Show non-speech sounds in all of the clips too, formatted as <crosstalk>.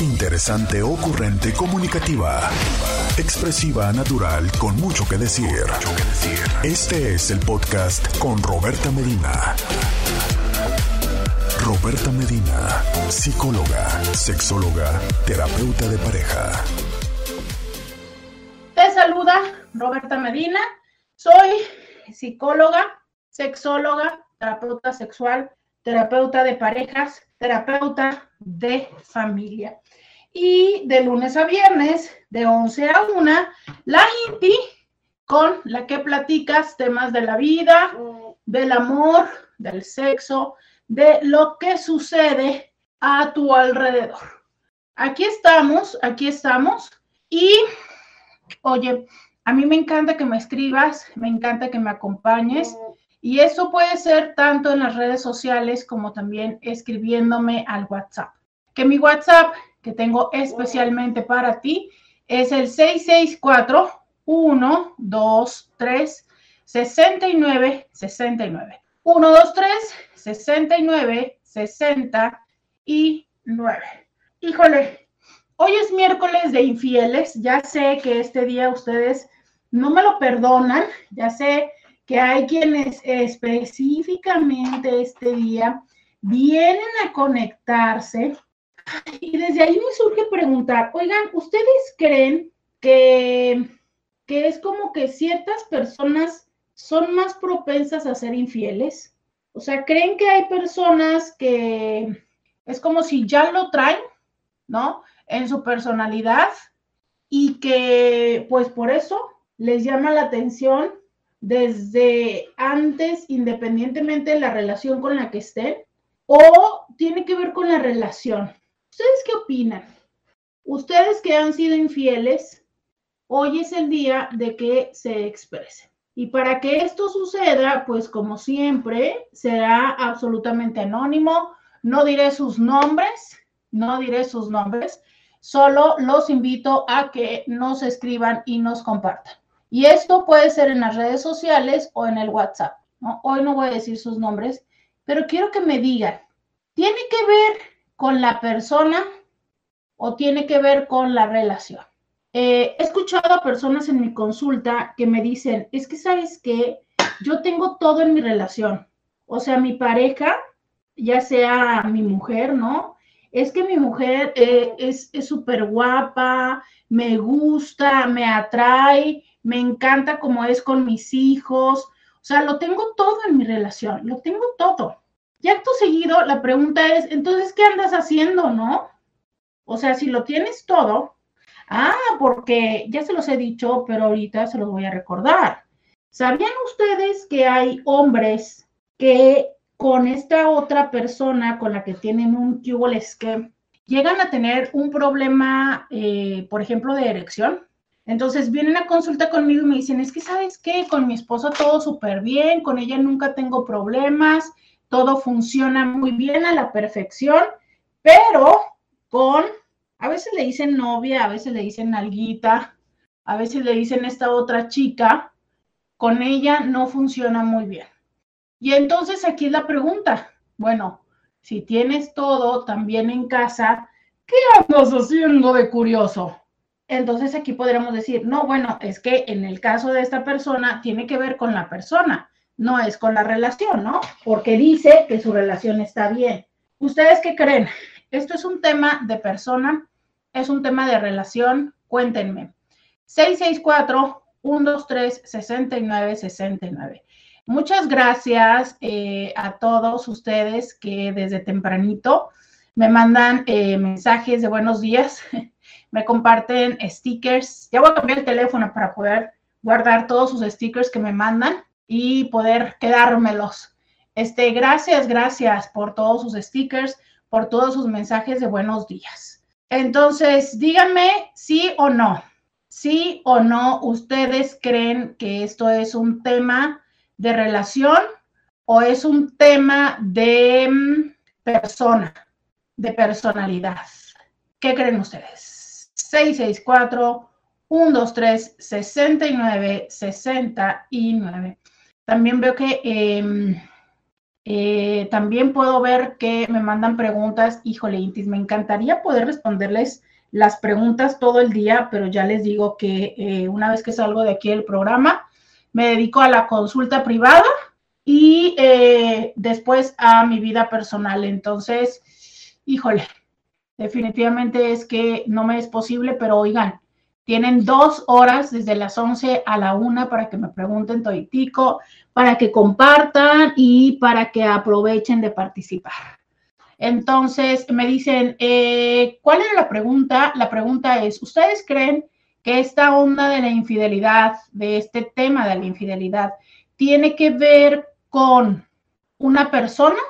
Interesante, ocurrente, comunicativa. Expresiva, natural, con mucho que decir. Este es el podcast con Roberta Medina. Roberta Medina, psicóloga, sexóloga, terapeuta de pareja. Te saluda Roberta Medina. Soy psicóloga, sexóloga, terapeuta sexual, terapeuta de parejas, terapeuta de familia. Y de lunes a viernes, de 11 a 1, la INTI, con la que platicas temas de la vida, del amor, del sexo, de lo que sucede a tu alrededor. Aquí estamos, aquí estamos. Y, oye, a mí me encanta que me escribas, me encanta que me acompañes. Y eso puede ser tanto en las redes sociales como también escribiéndome al WhatsApp. Que mi WhatsApp que tengo especialmente para ti es el 664 123 69 69. 123 69 69. Híjole, hoy es miércoles de infieles. Ya sé que este día ustedes no me lo perdonan. Ya sé que hay quienes específicamente este día vienen a conectarse y desde ahí me surge preguntar, oigan, ¿ustedes creen que, que es como que ciertas personas son más propensas a ser infieles? O sea, ¿creen que hay personas que es como si ya lo traen, ¿no? En su personalidad y que pues por eso les llama la atención desde antes, independientemente de la relación con la que estén, o tiene que ver con la relación. ¿Ustedes qué opinan? Ustedes que han sido infieles, hoy es el día de que se expresen. Y para que esto suceda, pues como siempre, será absolutamente anónimo. No diré sus nombres, no diré sus nombres, solo los invito a que nos escriban y nos compartan. Y esto puede ser en las redes sociales o en el WhatsApp. Hoy no voy a decir sus nombres, pero quiero que me digan, ¿tiene que ver con la persona o tiene que ver con la relación? Eh, he escuchado a personas en mi consulta que me dicen, es que sabes que yo tengo todo en mi relación. O sea, mi pareja, ya sea mi mujer, ¿no? Es que mi mujer eh, es súper guapa, me gusta, me atrae, me encanta como es con mis hijos, o sea, lo tengo todo en mi relación, lo tengo todo. Y acto seguido, la pregunta es, entonces, ¿qué andas haciendo, no? O sea, si lo tienes todo, ah, porque ya se los he dicho, pero ahorita se los voy a recordar. ¿Sabían ustedes que hay hombres que con esta otra persona con la que tienen un que llegan a tener un problema, eh, por ejemplo, de erección? Entonces vienen a consulta conmigo y me dicen, es que sabes qué, con mi esposo todo súper bien, con ella nunca tengo problemas, todo funciona muy bien a la perfección, pero con, a veces le dicen novia, a veces le dicen alguita, a veces le dicen esta otra chica, con ella no funciona muy bien. Y entonces aquí es la pregunta, bueno, si tienes todo también en casa, ¿qué andas haciendo de curioso? Entonces aquí podríamos decir, no, bueno, es que en el caso de esta persona tiene que ver con la persona, no es con la relación, ¿no? Porque dice que su relación está bien. ¿Ustedes qué creen? ¿Esto es un tema de persona? ¿Es un tema de relación? Cuéntenme. 664-123-6969. Muchas gracias eh, a todos ustedes que desde tempranito me mandan eh, mensajes de buenos días. <laughs> me comparten stickers. Ya voy a cambiar el teléfono para poder guardar todos sus stickers que me mandan y poder quedármelos. Este, gracias, gracias por todos sus stickers, por todos sus mensajes de buenos días. Entonces, díganme sí o no. Sí o no, ¿ustedes creen que esto es un tema de relación o es un tema de mm, persona, de personalidad? ¿Qué creen ustedes? 664 123 69 69. También veo que em, Eh, también puedo ver que me mandan preguntas. Híjole, Intis, me encantaría poder responderles las preguntas todo el día, pero ya les digo que eh, una vez que salgo de aquí del programa, me dedico a la consulta privada y eh, después a mi vida personal. Entonces, híjole, definitivamente es que no me es posible, pero oigan, tienen dos horas desde las 11 a la 1 para que me pregunten toditico, para que compartan y para que aprovechen de participar. Entonces, me dicen, eh, ¿cuál era la pregunta? La pregunta es, ¿ustedes creen que esta onda de la infidelidad, de este tema de la infidelidad, tiene que ver con una persona?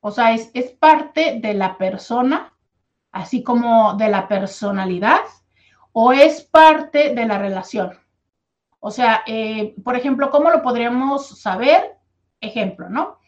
O sea, es, es parte de la persona, así como de la personalidad o es parte de la relación. O sea, eh, por ejemplo, ¿cómo lo podríamos saber? Ejemplo, ¿no?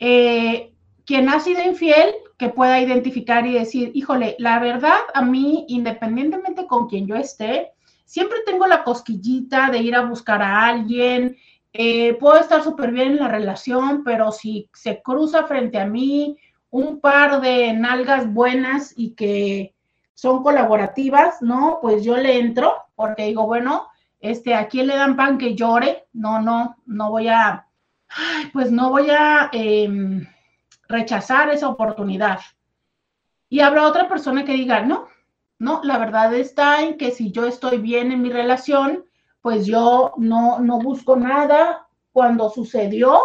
Eh, quien ha sido infiel, que pueda identificar y decir, híjole, la verdad, a mí, independientemente con quien yo esté, siempre tengo la cosquillita de ir a buscar a alguien, eh, puedo estar súper bien en la relación, pero si se cruza frente a mí un par de nalgas buenas y que son colaborativas, ¿no? Pues yo le entro porque digo, bueno, este, ¿a quién le dan pan que llore? No, no, no voy a, pues no voy a em, rechazar esa oportunidad. Y habrá otra persona que diga, no, no, la verdad está en que si yo estoy bien en mi relación, pues yo no, no busco nada. Cuando sucedió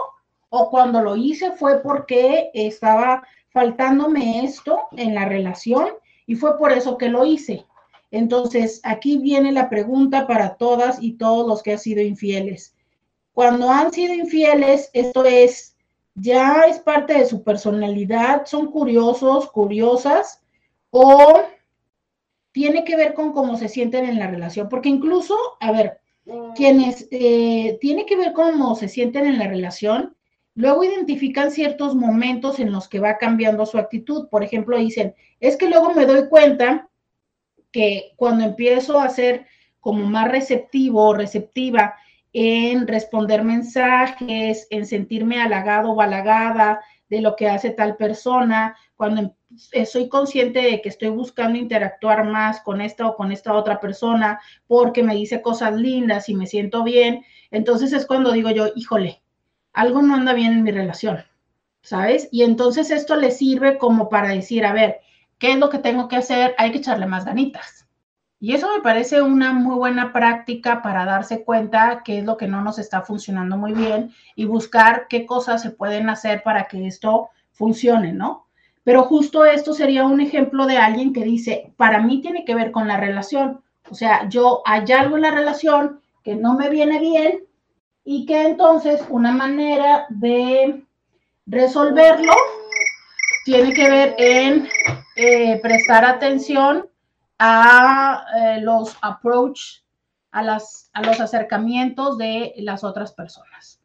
o cuando lo hice fue porque estaba faltándome esto en la relación y fue por eso que lo hice. Entonces, aquí viene la pregunta para todas y todos los que han sido infieles. Cuando han sido infieles, esto es, ya es parte de su personalidad, son curiosos, curiosas, o tiene que ver con cómo se sienten en la relación, porque incluso, a ver, quienes eh, tiene que ver con cómo se sienten en la relación, Luego identifican ciertos momentos en los que va cambiando su actitud. Por ejemplo, dicen, es que luego me doy cuenta que cuando empiezo a ser como más receptivo o receptiva en responder mensajes, en sentirme halagado o halagada de lo que hace tal persona, cuando em, soy consciente de que estoy buscando interactuar más con esta o con esta otra persona porque me dice cosas lindas y me siento bien, entonces es cuando digo yo, híjole, algo no anda bien en mi relación, ¿sabes? Y entonces esto le sirve como para decir, a ver, ¿qué es lo que tengo que hacer? Hay que echarle más ganitas. Y eso me parece una muy buena práctica para darse cuenta qué es lo que no nos está funcionando muy bien y buscar qué cosas se pueden hacer para que esto funcione, ¿no? Pero justo esto sería un ejemplo de alguien que dice, para mí tiene que ver con la relación. O sea, yo hay algo en la relación que no me viene bien y que entonces una manera de resolverlo tiene que ver en eh, prestar atención a eh, los approach, a, las, a los acercamientos de las otras personas.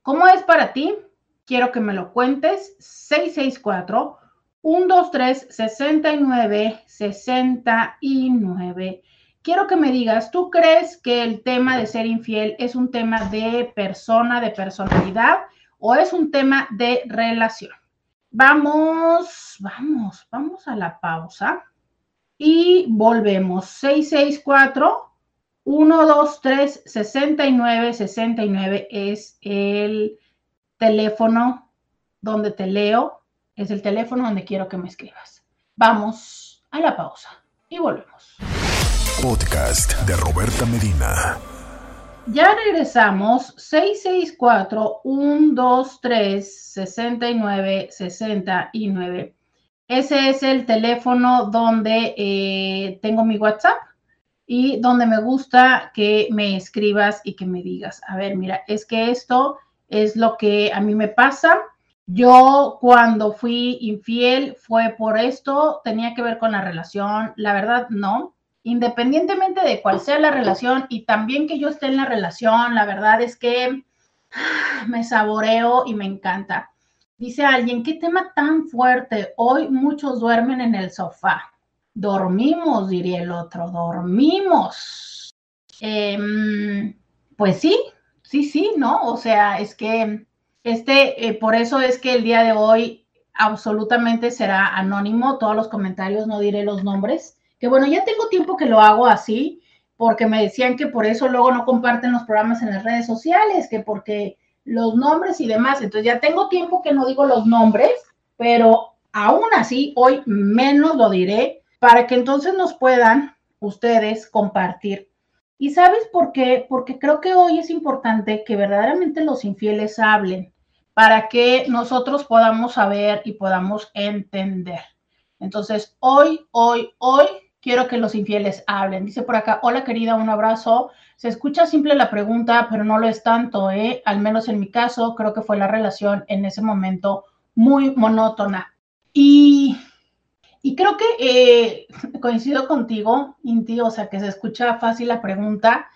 ¿Cómo es para ti? Quiero que me lo cuentes. 664 123 69 69 quiero que me digas, ¿tú crees que el tema de ser infiel es un tema de persona, de personalidad o es un tema de relación? Vamos, vamos, vamos a la pausa y volvemos. 664 123 69 69 es el teléfono donde te leo, es el teléfono donde quiero que me escribas. Vamos a la pausa y volvemos. Podcast de Roberta Medina. Ya regresamos 664-123-6969. Ese es el teléfono donde eh, tengo mi WhatsApp y donde me gusta que me escribas y que me digas, a ver, mira, es que esto es lo que a mí me pasa. Yo cuando fui infiel fue por esto, tenía que ver con la relación. La verdad, no independientemente de cuál sea la relación y también que yo esté en la relación, la verdad es que me saboreo y me encanta. Dice alguien, qué tema tan fuerte. Hoy muchos duermen en el sofá. Dormimos, diría el otro, dormimos. Em, pues sí, sí, sí, ¿no? O sea, es que Este, eh, por eso es que el día de hoy absolutamente será anónimo, todos los comentarios, no diré los nombres, que bueno, ya tengo tiempo que lo hago así, porque me decían que por eso luego no comparten los programas en las redes sociales, que porque los nombres y demás, entonces ya tengo tiempo que no digo los nombres, pero aún así hoy menos lo diré para que entonces nos puedan ustedes compartir. ¿Y sabes por qué? Porque creo que hoy es importante que verdaderamente los infieles hablen para que nosotros podamos saber y podamos entender. Entonces, hoy, hoy, hoy quiero que los infieles hablen. Dice por acá, hola querida, un abrazo. Se escucha simple la pregunta, pero no lo es tanto, ¿eh? Al menos en mi caso, creo que fue la relación en ese momento muy monótona. Y, y creo que eh, <laughs> coincido contigo, Inti, o sea, que se escucha fácil la pregunta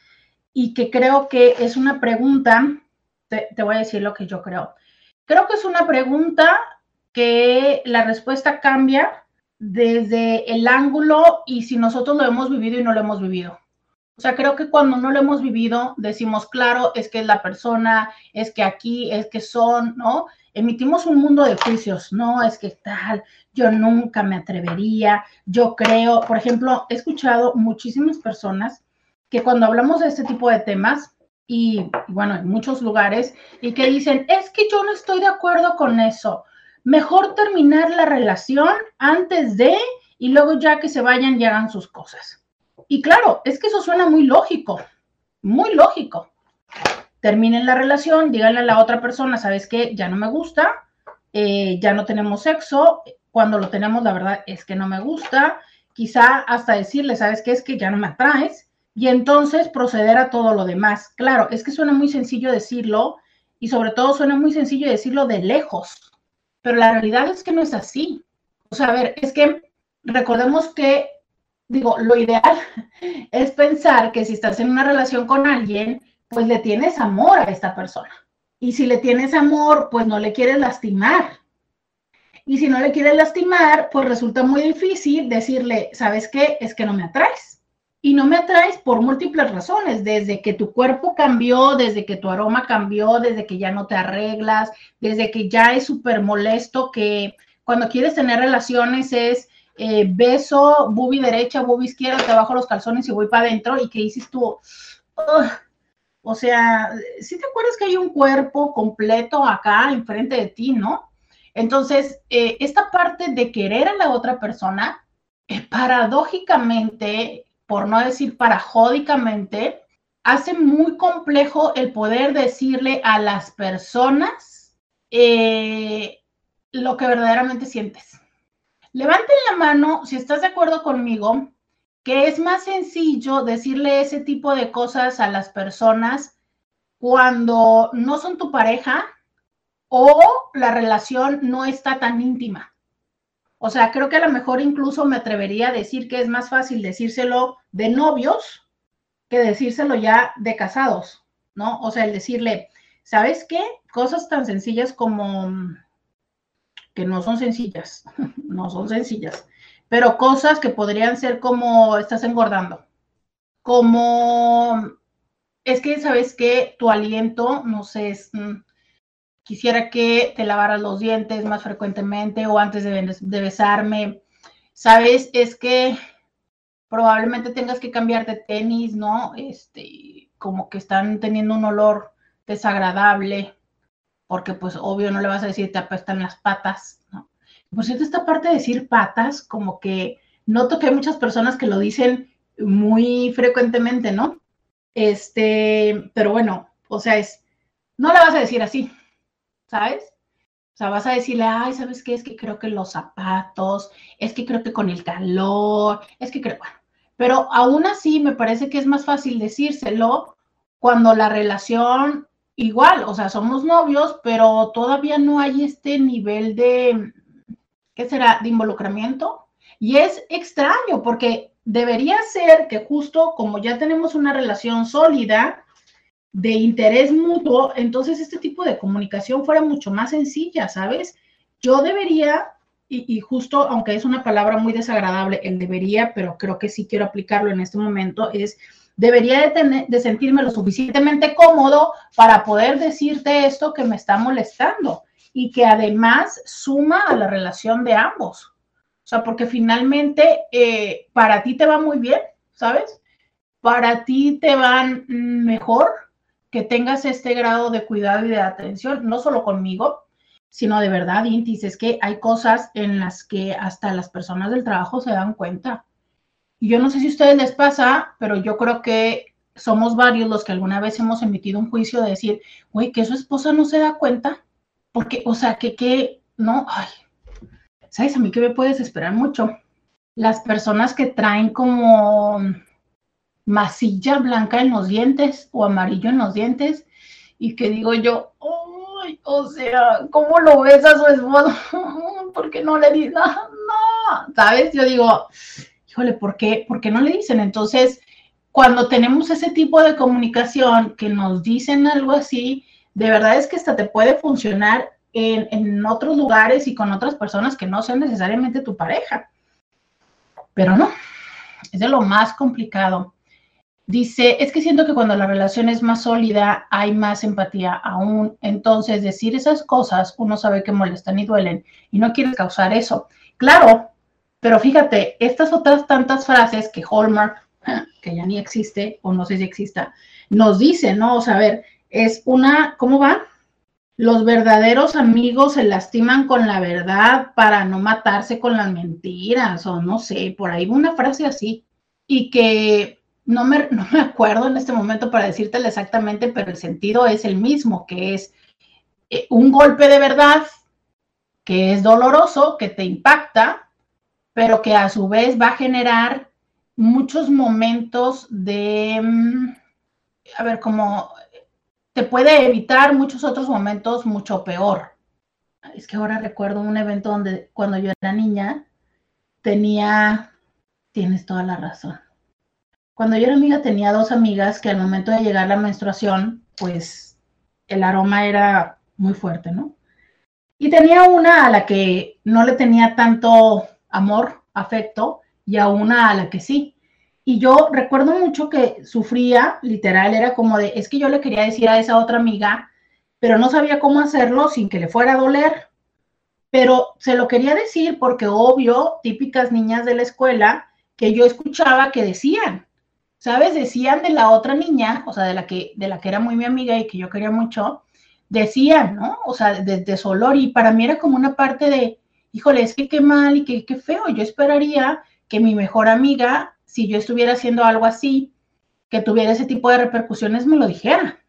y que creo que es una pregunta, te, te voy a decir lo que yo creo. Creo que es una pregunta que la respuesta cambia desde el ángulo y si nosotros lo hemos vivido y no lo hemos vivido. O sea, creo que cuando no lo hemos vivido, decimos, claro, es que es la persona, es que aquí, es que son, ¿no? Emitimos un mundo de juicios, no, es que tal, yo nunca me atrevería, yo creo, por ejemplo, he escuchado muchísimas personas que cuando hablamos de este tipo de temas, y bueno, en muchos lugares, y que dicen, es que yo no estoy de acuerdo con eso, mejor terminar la relación antes de, y luego ya que se vayan y hagan sus cosas. Y claro, es que eso suena muy lógico, muy lógico. Terminen la relación, díganle a la otra persona, ¿sabes qué? Ya no me gusta, eh, ya no tenemos sexo, cuando lo tenemos, la verdad es que no me gusta, quizá hasta decirle, ¿sabes qué? Es que ya no me atraes, y entonces proceder a todo lo demás. Claro, es que suena muy sencillo decirlo, y sobre todo suena muy sencillo decirlo de lejos, pero la realidad es que no es así. O sea, a ver, es que recordemos que digo, lo ideal <laughs> es pensar que si estás en una relación con alguien, pues le tienes amor a esta persona. Y si le tienes amor, pues no le quieres lastimar. Y si no le quieres lastimar, pues resulta muy difícil decirle, ¿sabes qué? Es que no me atraes. Y no me atraes por múltiples razones, desde que tu cuerpo cambió, desde que tu aroma cambió, desde que ya no te arreglas, desde que ya es súper molesto que cuando quieres tener relaciones es eh, beso, bubi derecha, bubi izquierda, te bajo los calzones y voy para adentro y que dices tú, o sea, si te acuerdas que hay un cuerpo completo acá enfrente de ti, ¿no? Entonces, eh, esta parte de querer a la otra persona, eh, paradójicamente, por no decir parajódicamente, hace muy complejo el poder decirle a las personas lo que verdaderamente sientes. Levanten la mano si estás de acuerdo conmigo que es más sencillo decirle ese tipo de cosas a las personas cuando no son tu pareja o la relación no está tan íntima. O sea, creo que a lo mejor incluso me atrevería a decir que es más fácil decírselo de novios que decírselo ya de casados, ¿no? O sea, el decirle, ¿sabes qué? Cosas tan sencillas como que no son sencillas, <laughs> no son sencillas, pero cosas que podrían ser como estás engordando, como es que sabes que tu aliento, no sé, es, mm, quisiera que te lavaras los dientes más frecuentemente o antes de, besarme, sabes, es que probablemente tengas que cambiar de tenis, ¿no? Este, como que están teniendo un olor desagradable, porque pues obvio no le vas a decir te apestan las patas, ¿no? Por cierto, esta parte de decir patas, como que noto que hay muchas personas que lo dicen muy frecuentemente, ¿no? Este, pero bueno, o sea, es, no le vas a decir así, ¿sabes? O sea, vas a decirle, ay, ¿sabes qué? Es que creo que los zapatos, es que creo que con el calor, es que creo, bueno, pero aún así me parece que es más fácil decírselo cuando la relación igual, o sea, somos novios, pero todavía no hay este nivel de, ¿qué será?, de involucramiento. Y es extraño porque debería ser que justo como ya tenemos una relación sólida de interés mutuo, entonces este tipo de comunicación fuera mucho más sencilla, ¿sabes? Yo debería, y, justo, aunque es una palabra muy desagradable, el debería, pero creo que sí quiero aplicarlo en este momento, es debería de, tener, de sentirme lo suficientemente cómodo para poder decirte esto que me está molestando y que además suma a la relación de ambos. O sea, porque finalmente eh, para ti te va muy bien, ¿sabes? Para ti te van mejor que tengas este grado de cuidado y de atención, no solo conmigo, sino de verdad, Intis, es que hay cosas en las que hasta las personas del trabajo se dan cuenta. Y yo no sé si a ustedes les pasa, pero yo creo que somos varios los que alguna vez hemos emitido un juicio de decir, güey, que su esposa no se da cuenta, porque, o sea, que, que, no, ay, ¿sabes? A mí que me puedes esperar mucho. Las personas que traen como masilla blanca en los dientes o amarillo en los dientes y que digo yo, o sea, ¿cómo lo ves a su esposo? <laughs> ¿Por qué no le dices? No, ¿sabes? Yo digo, híjole, ¿por qué, ¿por qué no le dicen? Entonces, cuando tenemos ese tipo de comunicación que nos dicen algo así, de verdad es que hasta te puede funcionar en, en otros lugares y con otras personas que no sean necesariamente tu pareja. Pero no, es de lo más complicado. Dice, es que siento que cuando la relación es más sólida hay más empatía aún. Entonces, decir esas cosas, uno sabe que molestan y duelen y no quiere causar eso. Claro, pero fíjate, estas otras tantas frases que Hallmark, <laughs> que ya ni existe o no sé si exista, nos dice, ¿no? O sea, a ver, es una, ¿cómo va? Los verdaderos amigos se lastiman con la verdad para no matarse con las mentiras o no sé, por ahí una frase así. Y que no me, no me acuerdo en este momento para decírtelo exactamente, pero el sentido es el mismo, que es eh, un golpe de verdad que es doloroso, que te impacta, pero que a su vez va a generar muchos momentos de, mm, a ver, como te puede evitar muchos otros momentos mucho peor. Es que ahora recuerdo un evento donde cuando yo era niña tenía, tienes toda la razón cuando yo era amiga tenía dos amigas que al momento de llegar la menstruación, pues el aroma era muy fuerte, ¿no? Y tenía una a la que no le tenía tanto amor, afecto, y a una a la que sí. Y yo recuerdo mucho que sufría, literal, era como de, es que yo le quería decir a esa otra amiga, pero no sabía cómo hacerlo sin que le fuera a doler. Pero se lo quería decir porque obvio, típicas niñas de la escuela, que yo escuchaba que decían, ¿sabes? Decían de la otra niña, o sea, de la que, de la que era muy mi amiga y que yo quería mucho, decían, ¿no? O sea, desde su olor y para mí era como una parte de, híjole, es que qué mal y qué, qué feo. Yo esperaría que mi mejor amiga, si yo estuviera haciendo algo así, que tuviera ese tipo de repercusiones, me lo dijera.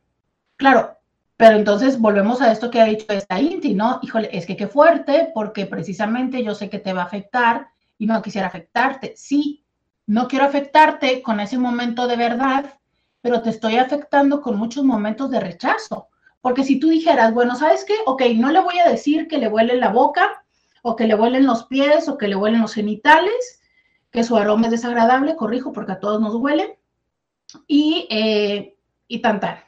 Claro, pero entonces volvemos a esto que ha dicho esta Inti, ¿no? Híjole, es que qué fuerte, porque precisamente yo sé que te va a afectar y no quisiera afectarte. Sí, no quiero afectarte con ese momento de verdad, pero te estoy afectando con muchos momentos de rechazo. Porque si tú dijeras, bueno, ¿sabes qué? Ok, no le voy a decir que le huele la boca, o que le huelen los pies, o que le huelen los genitales, que su aroma es desagradable, corrijo, porque a todos nos huele, y, eh, y tan tal.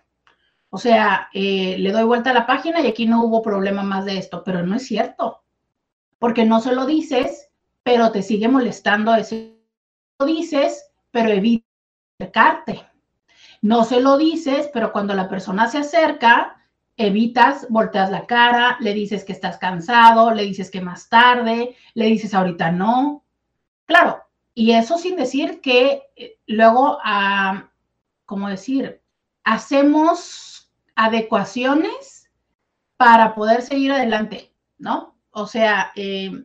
O sea, eh, le doy vuelta a la página y aquí no hubo problema más de esto, pero no es cierto, porque no se lo dices, pero te sigue molestando ese dices, pero evita acercarte. No se lo dices, pero cuando la persona se acerca, evitas, volteas la cara, le dices que estás cansado, le dices que más tarde, le dices ahorita no. Claro, y eso sin decir que eh, luego, ah, como decir, hacemos adecuaciones para poder seguir adelante, ¿no? O sea, eh,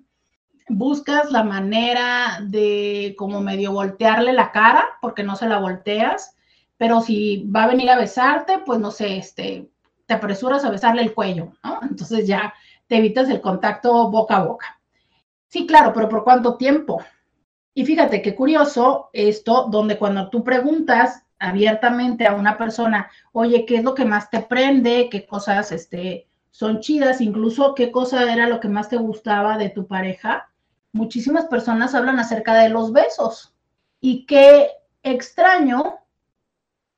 buscas la manera de como medio voltearle la cara, porque no se la volteas, pero si va a venir a besarte, pues no sé, este, te apresuras a besarle el cuello, ¿no? <laughs> Entonces ya te evitas el contacto boca a boca. Sí, claro, pero ¿por cuánto tiempo? Y fíjate qué curioso esto, donde cuando tú preguntas abiertamente a una persona, oye, ¿qué es lo que más te prende? ¿Qué cosas este, son chidas? Incluso, ¿qué cosa era lo que más te gustaba de tu pareja? Muchísimas personas hablan acerca de los besos. Y qué extraño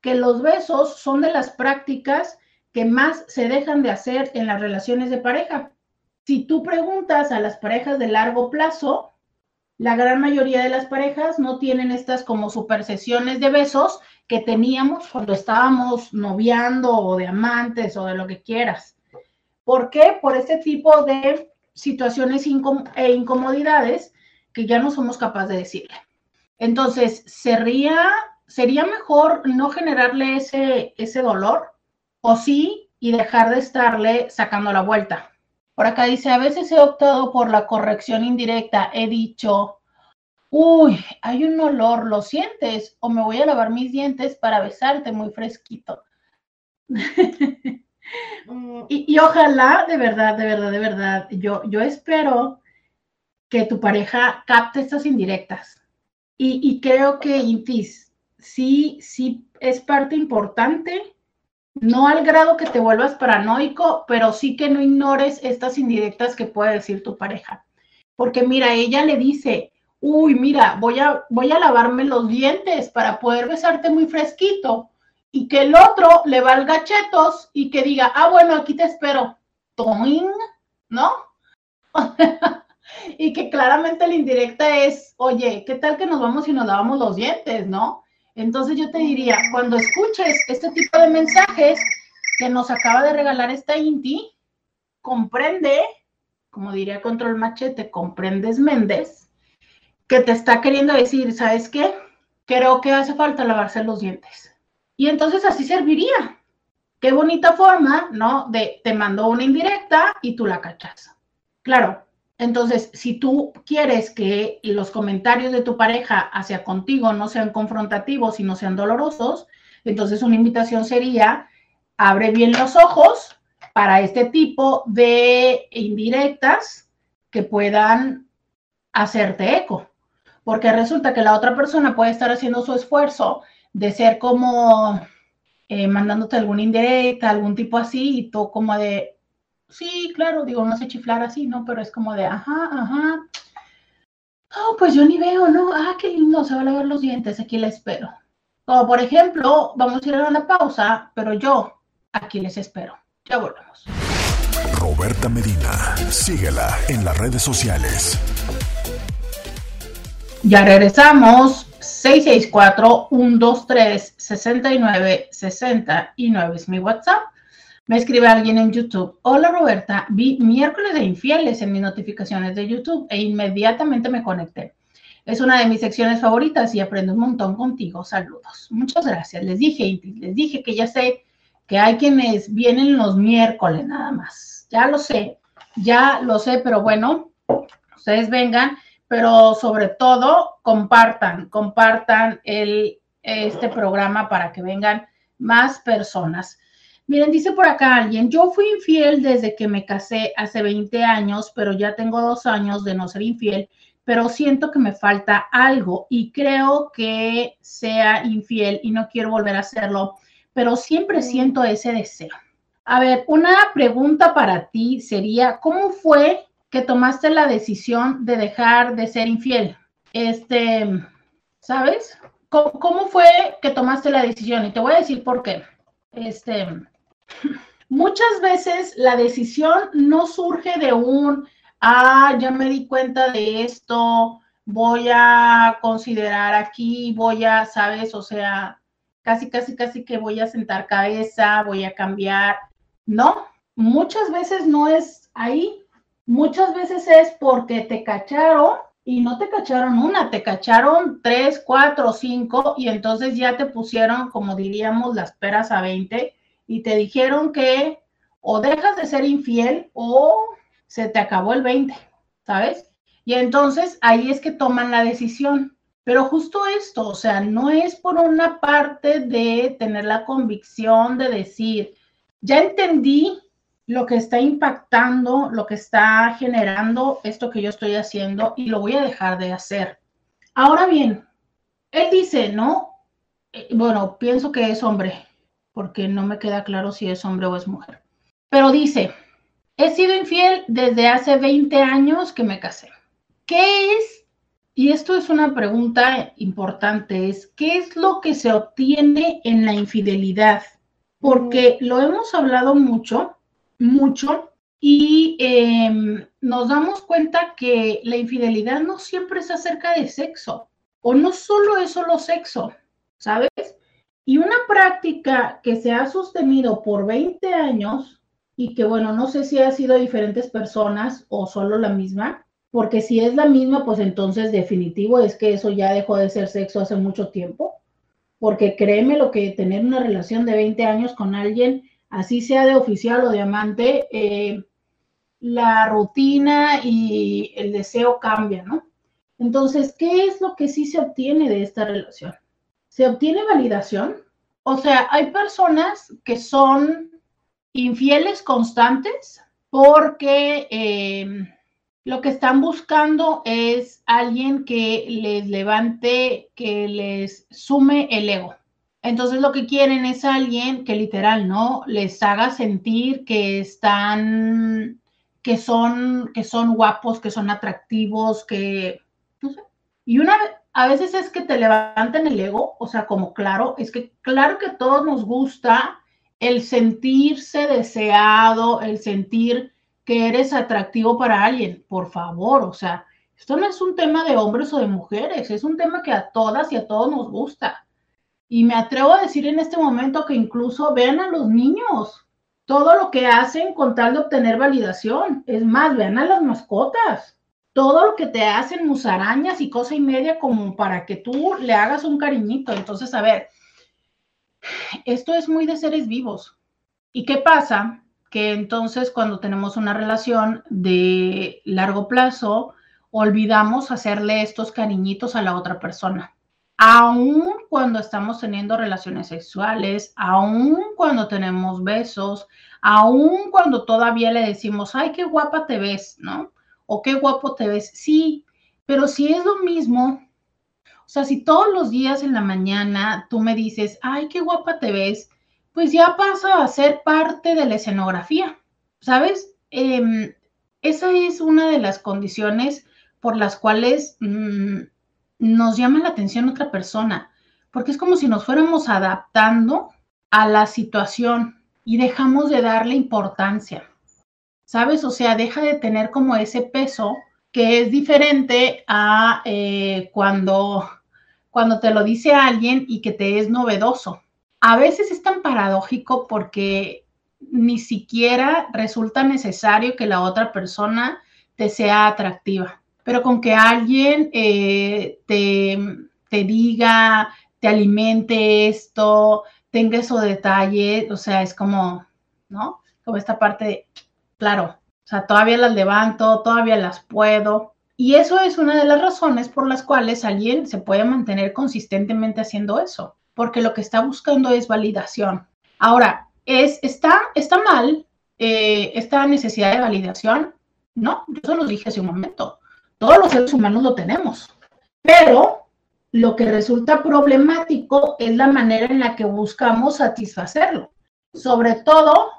que los besos son de las prácticas que más se dejan de hacer en las relaciones de pareja. Si tú preguntas a las parejas de largo plazo, la gran mayoría de las parejas no tienen estas como super sesiones de besos que teníamos cuando estábamos noviando o de amantes o de lo que quieras. ¿Por qué? Por este tipo de situaciones e incomodidades que ya no somos capaces de decirle. Entonces, ¿sería, sería mejor no generarle ese, ese dolor o sí y dejar de estarle sacando la vuelta? Por acá dice, a veces he optado por la corrección indirecta, he dicho, uy, hay un olor, ¿lo sientes? O me voy a lavar mis dientes para besarte muy fresquito. <laughs> <laughs> y, ojalá, de verdad, de verdad, de verdad, yo, yo espero que tu pareja capte estas indirectas. Y, creo que, Intis, sí, sí es parte importante no al grado que te vuelvas paranoico, pero sí que no ignores estas indirectas que puede decir tu pareja. Porque mira, ella le dice, uy, mira, voy a, voy a lavarme los dientes para poder besarte muy fresquito. Y que el otro le valga chetos y que diga, ah, bueno, aquí te espero. Toing, ¿no? <laughs> y que claramente la indirecta es, oye, ¿qué tal que nos vamos y nos lavamos los dientes, no? Entonces yo te diría, cuando escuches este tipo de mensajes que nos acaba de regalar esta Inti, comprende, como diría Control Machete, comprendes Méndez, que te está queriendo decir, ¿sabes qué? Creo que hace falta lavarse los dientes. Y entonces así serviría. Qué bonita forma, ¿no? De te mando una indirecta y tú la cachas. Claro, entonces, si tú quieres que los comentarios de tu pareja hacia contigo no sean confrontativos y no sean dolorosos, entonces una invitación sería, abre bien los ojos para este tipo de indirectas que puedan hacerte eco. Porque resulta que la otra persona puede estar haciendo su esfuerzo de ser como eh, mandándote alguna indirecta, algún tipo así, y tú como de, Sí, claro, digo, no sé chiflar así, ¿no? Pero es como de, ajá, ajá. Oh, pues yo ni veo, ¿no? Ah, qué lindo, se van a ver los dientes, aquí la espero. Como por ejemplo, vamos a ir a una pausa, pero yo aquí les espero. Ya volvemos. Roberta Medina, síguela en las redes sociales. Ya regresamos. 664-123-6969 es mi WhatsApp. Me escribe alguien en YouTube, hola Roberta, vi miércoles de infieles en mis notificaciones de YouTube e inmediatamente me conecté. Es una de mis secciones favoritas y aprendo un montón contigo. Saludos. Muchas gracias. Les dije, les dije que ya sé que hay quienes vienen los miércoles nada más. Ya lo sé, ya lo sé, pero bueno, ustedes vengan, pero sobre todo compartan, compartan el, este programa para que vengan más personas. Miren, dice por acá alguien, yo fui infiel desde que me casé hace 20 años, pero ya tengo dos años de no ser infiel, pero siento que me falta algo y creo que sea infiel y no quiero volver a hacerlo, pero siempre siento ese deseo. A ver, una pregunta para ti sería, ¿cómo fue que tomaste la decisión de dejar de ser infiel? Este, ¿sabes? ¿Cómo, fue que tomaste la decisión? Y te voy a decir por qué. Este, Muchas veces la decisión no surge de un, ah, ya me di cuenta de esto, voy a considerar aquí, voy a, sabes, o sea, casi, casi, casi que voy a sentar cabeza, voy a cambiar. No, muchas veces no es ahí. Muchas veces es porque te cacharon y no te cacharon una, te cacharon tres, cuatro, cinco y entonces ya te pusieron, como diríamos, las peras a 20 y te dijeron que o dejas de ser infiel o se te acabó el 20, ¿sabes? Y entonces ahí es que toman la decisión. Pero justo esto, o sea, no es por una parte de tener la convicción de decir, ya entendí lo que está impactando, lo que está generando esto que yo estoy haciendo y lo voy a dejar de hacer. Ahora bien, él dice, ¿no? Eh, bueno, pienso que es hombre, porque no me queda claro si es hombre o es mujer. Pero dice, he sido infiel desde hace 20 años que me casé. ¿Qué es? Y esto es una pregunta importante, es ¿qué es lo que se obtiene en la infidelidad? Porque lo hemos hablado mucho, mucho, Y em, nos damos cuenta que la infidelidad no siempre es acerca de sexo, o no solo es solo sexo, ¿sabes? Y una práctica que se ha sostenido por 20 años y que, bueno, no sé si ha sido diferentes personas o solo la misma, porque si es la misma, pues entonces definitivo es que eso ya dejó de ser sexo hace mucho tiempo, porque créeme lo que tener una relación de 20 años con alguien, así sea de oficial o de amante, eh, la rutina y el deseo cambia, ¿no? Entonces, ¿qué es lo que sí se obtiene de esta relación? Se obtiene validación. O sea, hay personas que son infieles constantes porque em, lo que están buscando es alguien que les levante, que les sume el ego. Entonces lo que quieren es alguien que literal, ¿no? Les haga sentir que están, que son, que son guapos, que son atractivos, que, no sé. Y una a veces es que te levanten el ego, o sea, como claro, es que claro que a todos nos gusta el sentirse deseado, el sentir que eres atractivo para alguien, por favor, o sea, esto no es un tema de hombres o de mujeres, es un tema que a todas y a todos nos gusta. Y me atrevo a decir en este momento que incluso vean a los niños, todo lo que hacen con tal de obtener validación. Es más, vean a las mascotas, todo lo que te hacen musarañas y cosa y media como para que tú le hagas un cariñito. Entonces, a ver, esto es muy de seres vivos. ¿Y qué pasa? Que entonces cuando tenemos una relación de largo plazo, olvidamos hacerle estos cariñitos a la otra persona. Aún cuando estamos teniendo relaciones sexuales, aún cuando tenemos besos, aún cuando todavía le decimos, ay, qué guapa te ves, ¿no? O qué guapo te ves. Sí, pero si es lo mismo o sea, si todos los días en la mañana tú me dices, ay, qué guapa te ves, pues ya pasa a ser parte de la escenografía, ¿sabes? Em, esa es una de las condiciones por las cuales mm, nos llama la atención otra persona, porque es como si nos fuéramos adaptando a la situación y dejamos de darle importancia, ¿sabes? O sea, deja de tener como ese peso que es diferente a eh, cuando, cuando te lo dice alguien y que te es novedoso. A veces es tan paradójico porque ni siquiera resulta necesario que la otra persona te sea atractiva, pero con que alguien eh, te, te diga, te alimente esto, tenga esos detalles, o sea, es como, ¿no? Como esta parte de, claro, o sea, todavía las levanto, todavía las puedo. Y eso es una de las razones por las cuales alguien se puede mantener consistentemente haciendo eso, porque lo que está buscando es validación. Ahora, ¿es, está, está mal eh, esta necesidad de validación? No, yo se lo dije hace un momento. Todos los seres humanos lo tenemos, pero lo que resulta problemático es la manera en la que buscamos satisfacerlo. Sobre todo,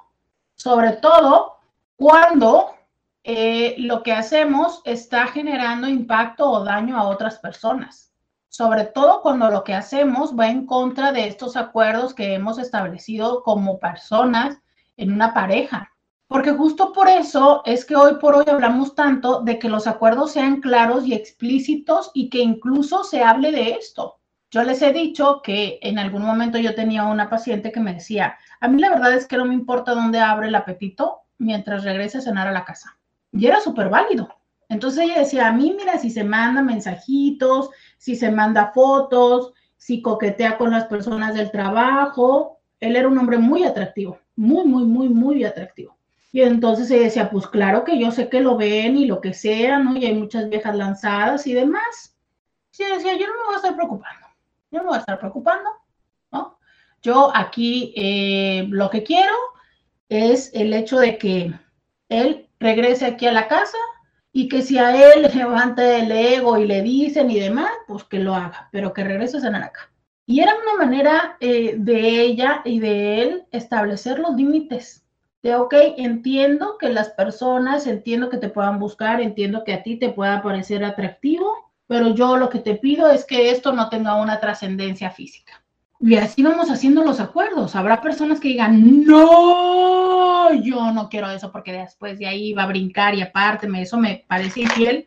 sobre todo cuando eh, lo que hacemos está generando impacto o daño a otras personas. Sobre todo cuando lo que hacemos va en contra de estos acuerdos que hemos establecido como personas en una pareja. Porque justo por eso es que hoy por hoy hablamos tanto de que los acuerdos sean claros y explícitos y que incluso se hable de esto. Yo les he dicho que en algún momento yo tenía una paciente que me decía, a mí la verdad es que no me importa dónde abre el apetito, mientras regrese a cenar a la casa. Y era súper válido. Entonces ella decía, a mí mira, si se manda mensajitos, si se manda fotos, si coquetea con las personas del trabajo, él era un hombre muy atractivo, muy, muy, muy, muy atractivo. Y entonces ella decía, pues claro que yo sé que lo ven y lo que sea, ¿no? Y hay muchas viejas lanzadas y demás. Sí, decía, yo no me voy a estar preocupando, yo no me voy a estar preocupando, ¿no? Yo aquí eh, lo que quiero es el hecho de que él regrese aquí a la casa y que si a él le levanta el ego y le dicen y demás, pues que lo haga, pero que regrese a cenar acá. Y era una manera eh, de ella y de él establecer los límites. De, ok, entiendo que las personas, entiendo que te puedan buscar, entiendo que a ti te pueda parecer atractivo, pero yo lo que te pido es que esto no tenga una trascendencia física. Y así vamos haciendo los acuerdos. Habrá personas que digan, no, yo no quiero eso porque después de ahí va a brincar y aparte eso me parece infiel.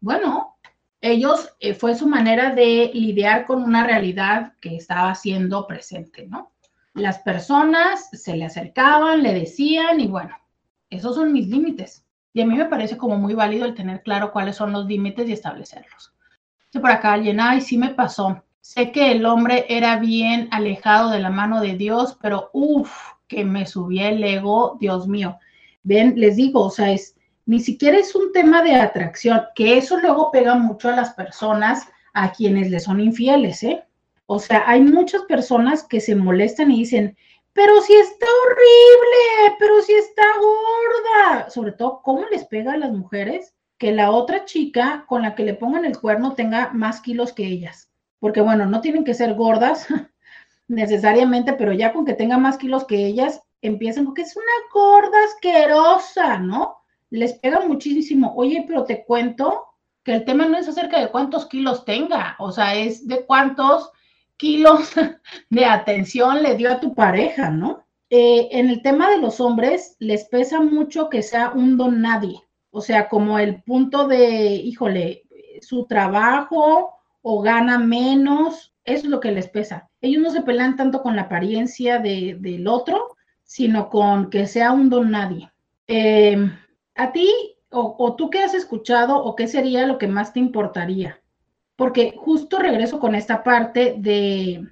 Bueno, ellos eh, fue su manera de lidiar con una realidad que estaba siendo presente, ¿no? Las personas se le acercaban, le decían y bueno, esos son mis límites. Y a mí me parece como muy válido el tener claro cuáles son los límites y establecerlos. Si por acá alguien, ay, sí me pasó Sé que el hombre era bien alejado de la mano de Dios, pero uff, que me subía el ego, Dios mío. Ven, les digo, o sea, es ni siquiera es un tema de atracción, que eso luego pega mucho a las personas a quienes le son infieles, ¿eh? O sea, hay muchas personas que se molestan y dicen, pero si está horrible, pero si está gorda. Sobre todo, ¿cómo les pega a las mujeres que la otra chica con la que le pongan el cuerno tenga más kilos que ellas? porque bueno, no tienen que ser gordas <laughs> necesariamente, pero ya con que tenga más kilos que ellas, empiezan porque es una gorda asquerosa, ¿no? Les pega muchísimo. Oye, pero te cuento que el tema no es acerca de cuántos kilos tenga, o sea, es de cuántos kilos <laughs> de atención le dio a tu pareja, ¿no? Eh, en el tema de los hombres, les pesa mucho que sea un don nadie, o sea, como el punto de, híjole, su trabajo o gana menos, eso es lo que les pesa. Ellos no se pelean tanto con la apariencia del otro, sino con que sea un don nadie. Eh, a ti, o, o tú qué has escuchado, o qué sería lo que más te importaría. Porque justo regreso con esta parte de,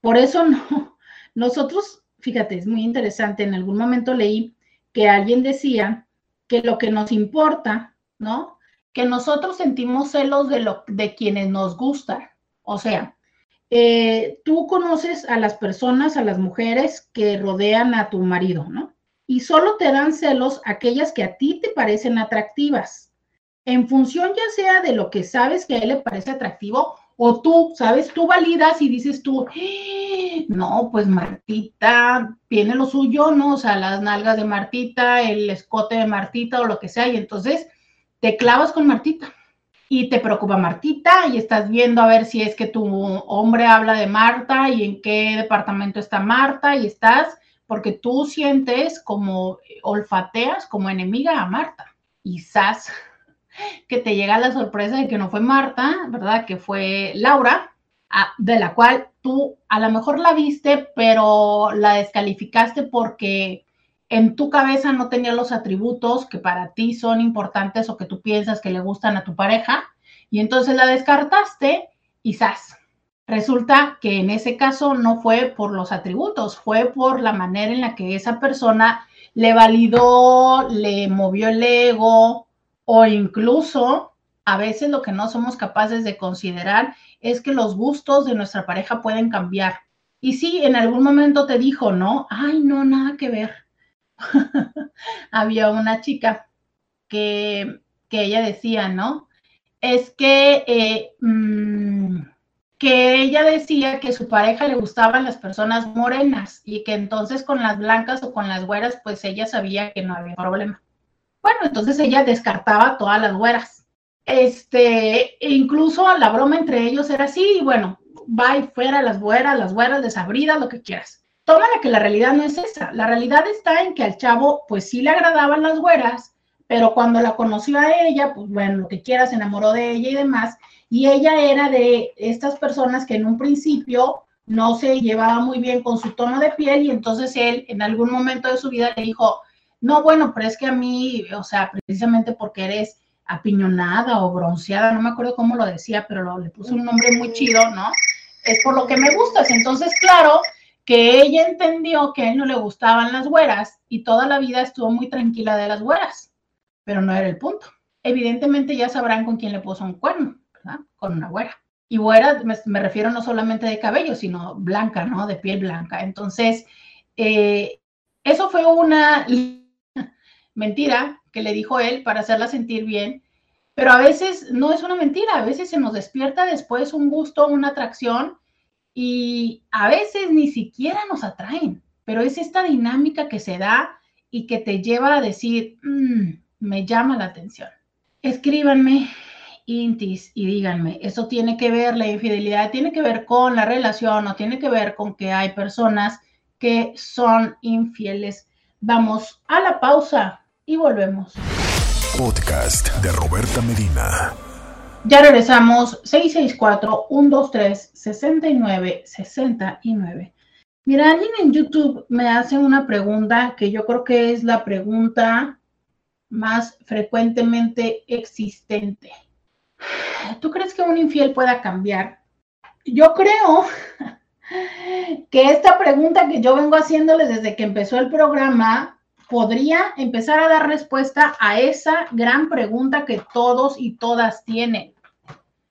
por eso no, <laughs> nosotros, fíjate, es muy interesante, en algún momento leí que alguien decía que lo que nos importa, ¿no? que nosotros sentimos celos de, lo, de quienes nos gustan. O sea, eh, tú conoces a las personas, a las mujeres que rodean a tu marido, ¿no? Y solo te dan celos aquellas que a ti te parecen atractivas. En función ya sea de lo que sabes que a él le parece atractivo o tú, ¿sabes? Tú validas y dices tú, ¡Eh! no, pues Martita tiene lo suyo, ¿no? O sea, las nalgas de Martita, el escote de Martita o lo que sea. Y entonces te clavas con Martita y te preocupa Martita y estás viendo a ver si es que tu hombre habla de Marta y en qué departamento está Marta y estás porque tú sientes como olfateas como enemiga a Marta. Y quizás que te llega la sorpresa de que no fue Marta, ¿verdad? Que fue Laura, de la cual tú a lo mejor la viste, pero la descalificaste porque en tu cabeza no tenía los atributos que para ti son importantes o que tú piensas que le gustan a tu pareja, y entonces la descartaste y ¡zas! Resulta que en ese caso no fue por los atributos, fue por la manera en la que esa persona le validó, le movió el ego o incluso a veces lo que no somos capaces de considerar es que los gustos de nuestra pareja pueden cambiar. Y sí, en algún momento te dijo, ¿no? Ay, no, nada que ver <laughs> había una chica que, ella decía, ¿no? Es que, eh, mm, que ella decía que su pareja le gustaban las personas morenas y que entonces con las blancas o con las güeras, pues ella sabía que no había problema. Bueno, entonces ella descartaba todas las güeras. Este, e incluso la broma entre ellos era así, y bueno, va y fuera las güeras, las güeras desabridas, lo que quieras tómala que la realidad no es esa. La realidad está en que al chavo, pues sí le agradaban las güeras, pero cuando la conoció a ella, pues bueno, lo que quiera, se enamoró de ella y demás. Y ella era de estas personas que en un principio no se llevaba muy bien con su tono de piel y entonces él en algún momento de su vida le dijo, no, bueno, pero es que a mí, o sea, precisamente porque eres apiñonada o bronceada, no me acuerdo cómo lo decía, pero le puso un nombre muy chido, ¿no? Es por lo que me gustas. Entonces, claro, que ella entendió que a él no le gustaban las güeras y toda la vida estuvo muy tranquila de las güeras, pero no era el punto. Evidentemente ya sabrán con quién le puso un cuerno, ¿verdad? Con una güera. Y güera me, refiero no solamente de cabello, sino blanca, ¿no? De piel blanca. Entonces, eh, eso fue una mentira que le dijo él para hacerla sentir bien, pero a veces no es una mentira, a veces se nos despierta después un gusto, una atracción y a veces ni siquiera nos atraen, pero es esta dinámica que se da y que te lleva a decir, mm, me llama la atención. Escríbanme Intis y díganme, ¿eso tiene que ver, la infidelidad tiene que ver con la relación o tiene que ver con que hay personas que son infieles? Vamos a la pausa y volvemos. Podcast de Roberta Medina. Ya regresamos 664-123-6969. Mira, alguien en YouTube me hace una pregunta que yo creo que es la pregunta más frecuentemente existente. ¿Tú crees que un infiel pueda cambiar? Yo creo <laughs> que esta pregunta que yo vengo haciéndoles desde que empezó el programa podría empezar a dar respuesta a esa gran pregunta que todos y todas tienen.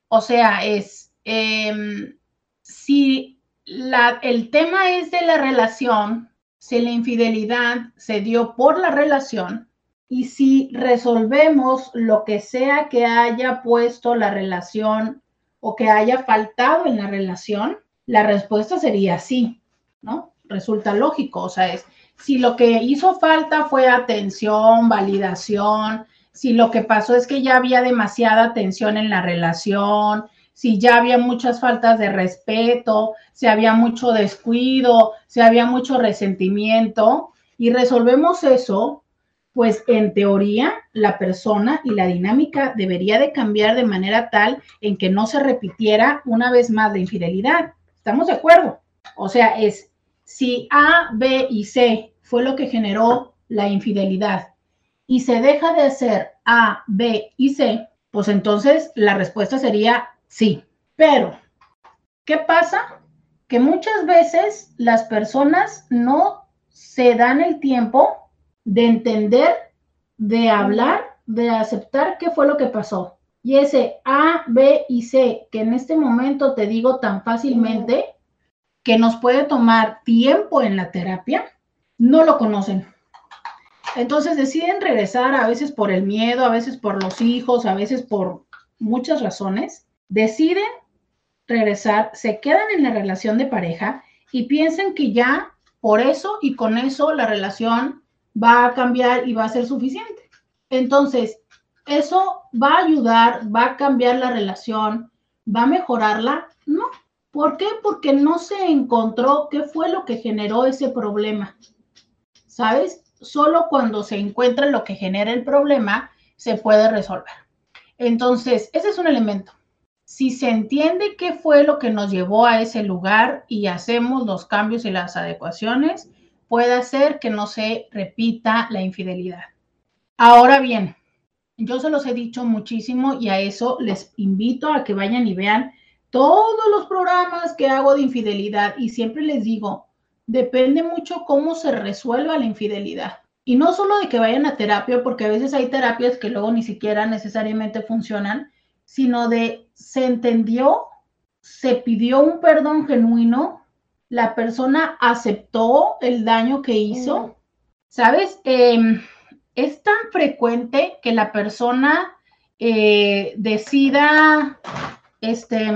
O sea, es em, si el tema es de la relación, si la infidelidad se dio por la relación y si resolvemos lo que sea que haya puesto la relación o que haya faltado en la relación, la respuesta sería sí, ¿no? Resulta lógico, o sea, es si lo que hizo falta fue atención, validación, si lo que pasó es que ya había demasiada tensión en la relación, si ya había muchas faltas de respeto, si había mucho descuido, si había mucho resentimiento, y resolvemos eso, pues en teoría la persona y la dinámica debería de cambiar de manera tal en que no se repitiera una vez más la infidelidad. ¿Estamos de acuerdo? O sea, es si A, B y C fue lo que generó la infidelidad y se deja de hacer A, B y C, pues entonces la respuesta sería sí. Pero, ¿qué pasa? Que muchas veces las personas no se dan el tiempo de entender, de hablar, de aceptar qué fue lo que pasó. Y ese A, B y C, que en este momento te digo tan fácilmente, que nos puede tomar tiempo en la terapia, no lo conocen. Entonces deciden regresar a veces por el miedo, a veces por los hijos, a veces por muchas razones. Deciden regresar, se quedan en la relación de pareja y piensan que ya por eso y con eso la relación va a cambiar y va a ser suficiente. Entonces, eso va a ayudar, va a cambiar la relación, va a mejorarla. No. ¿Por qué? Porque no se encontró qué fue lo que generó ese problema. ¿Sabes? solo cuando se encuentra lo que genera el problema se puede resolver. Entonces, ese es un elemento. Si se entiende qué fue lo que nos llevó a ese lugar y hacemos los cambios y las adecuaciones, puede hacer que no se repita la infidelidad. Ahora bien, yo se los he dicho muchísimo y a eso les invito a que vayan y vean todos los programas que hago de infidelidad y siempre les digo, depende mucho cómo se resuelva la infidelidad. Y no solo de que vayan a terapia, porque a veces hay terapias que luego ni siquiera necesariamente funcionan, sino de se entendió, se pidió un perdón genuino, la persona aceptó el daño que hizo, ¿sabes? Em, es tan frecuente que la persona eh, decida, este,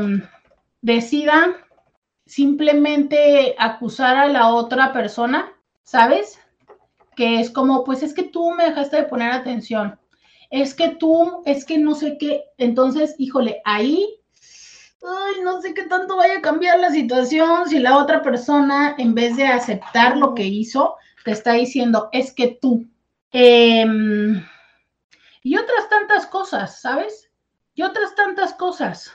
decida simplemente acusar a la otra persona, ¿sabes? Que es como, pues es que tú me dejaste de poner atención, es que tú, es que no sé qué, entonces, híjole, ahí, ay, no sé qué tanto vaya a cambiar la situación si la otra persona, en vez de aceptar lo que hizo, te está diciendo, es que tú. Em, y otras tantas cosas, ¿sabes? Y otras tantas cosas.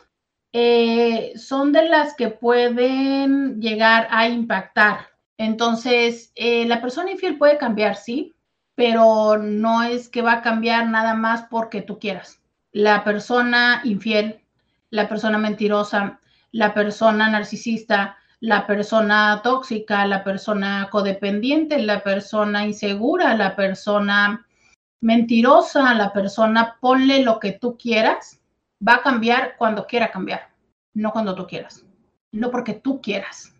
Eh, son de las que pueden llegar a impactar. Entonces, eh, la persona infiel puede cambiar, sí, pero no es que va a cambiar nada más porque tú quieras. La persona infiel, la persona mentirosa, la persona narcisista, la persona tóxica, la persona codependiente, la persona insegura, la persona mentirosa, la persona ponle lo que tú quieras, va a cambiar cuando quiera cambiar, no cuando tú quieras, no porque tú quieras.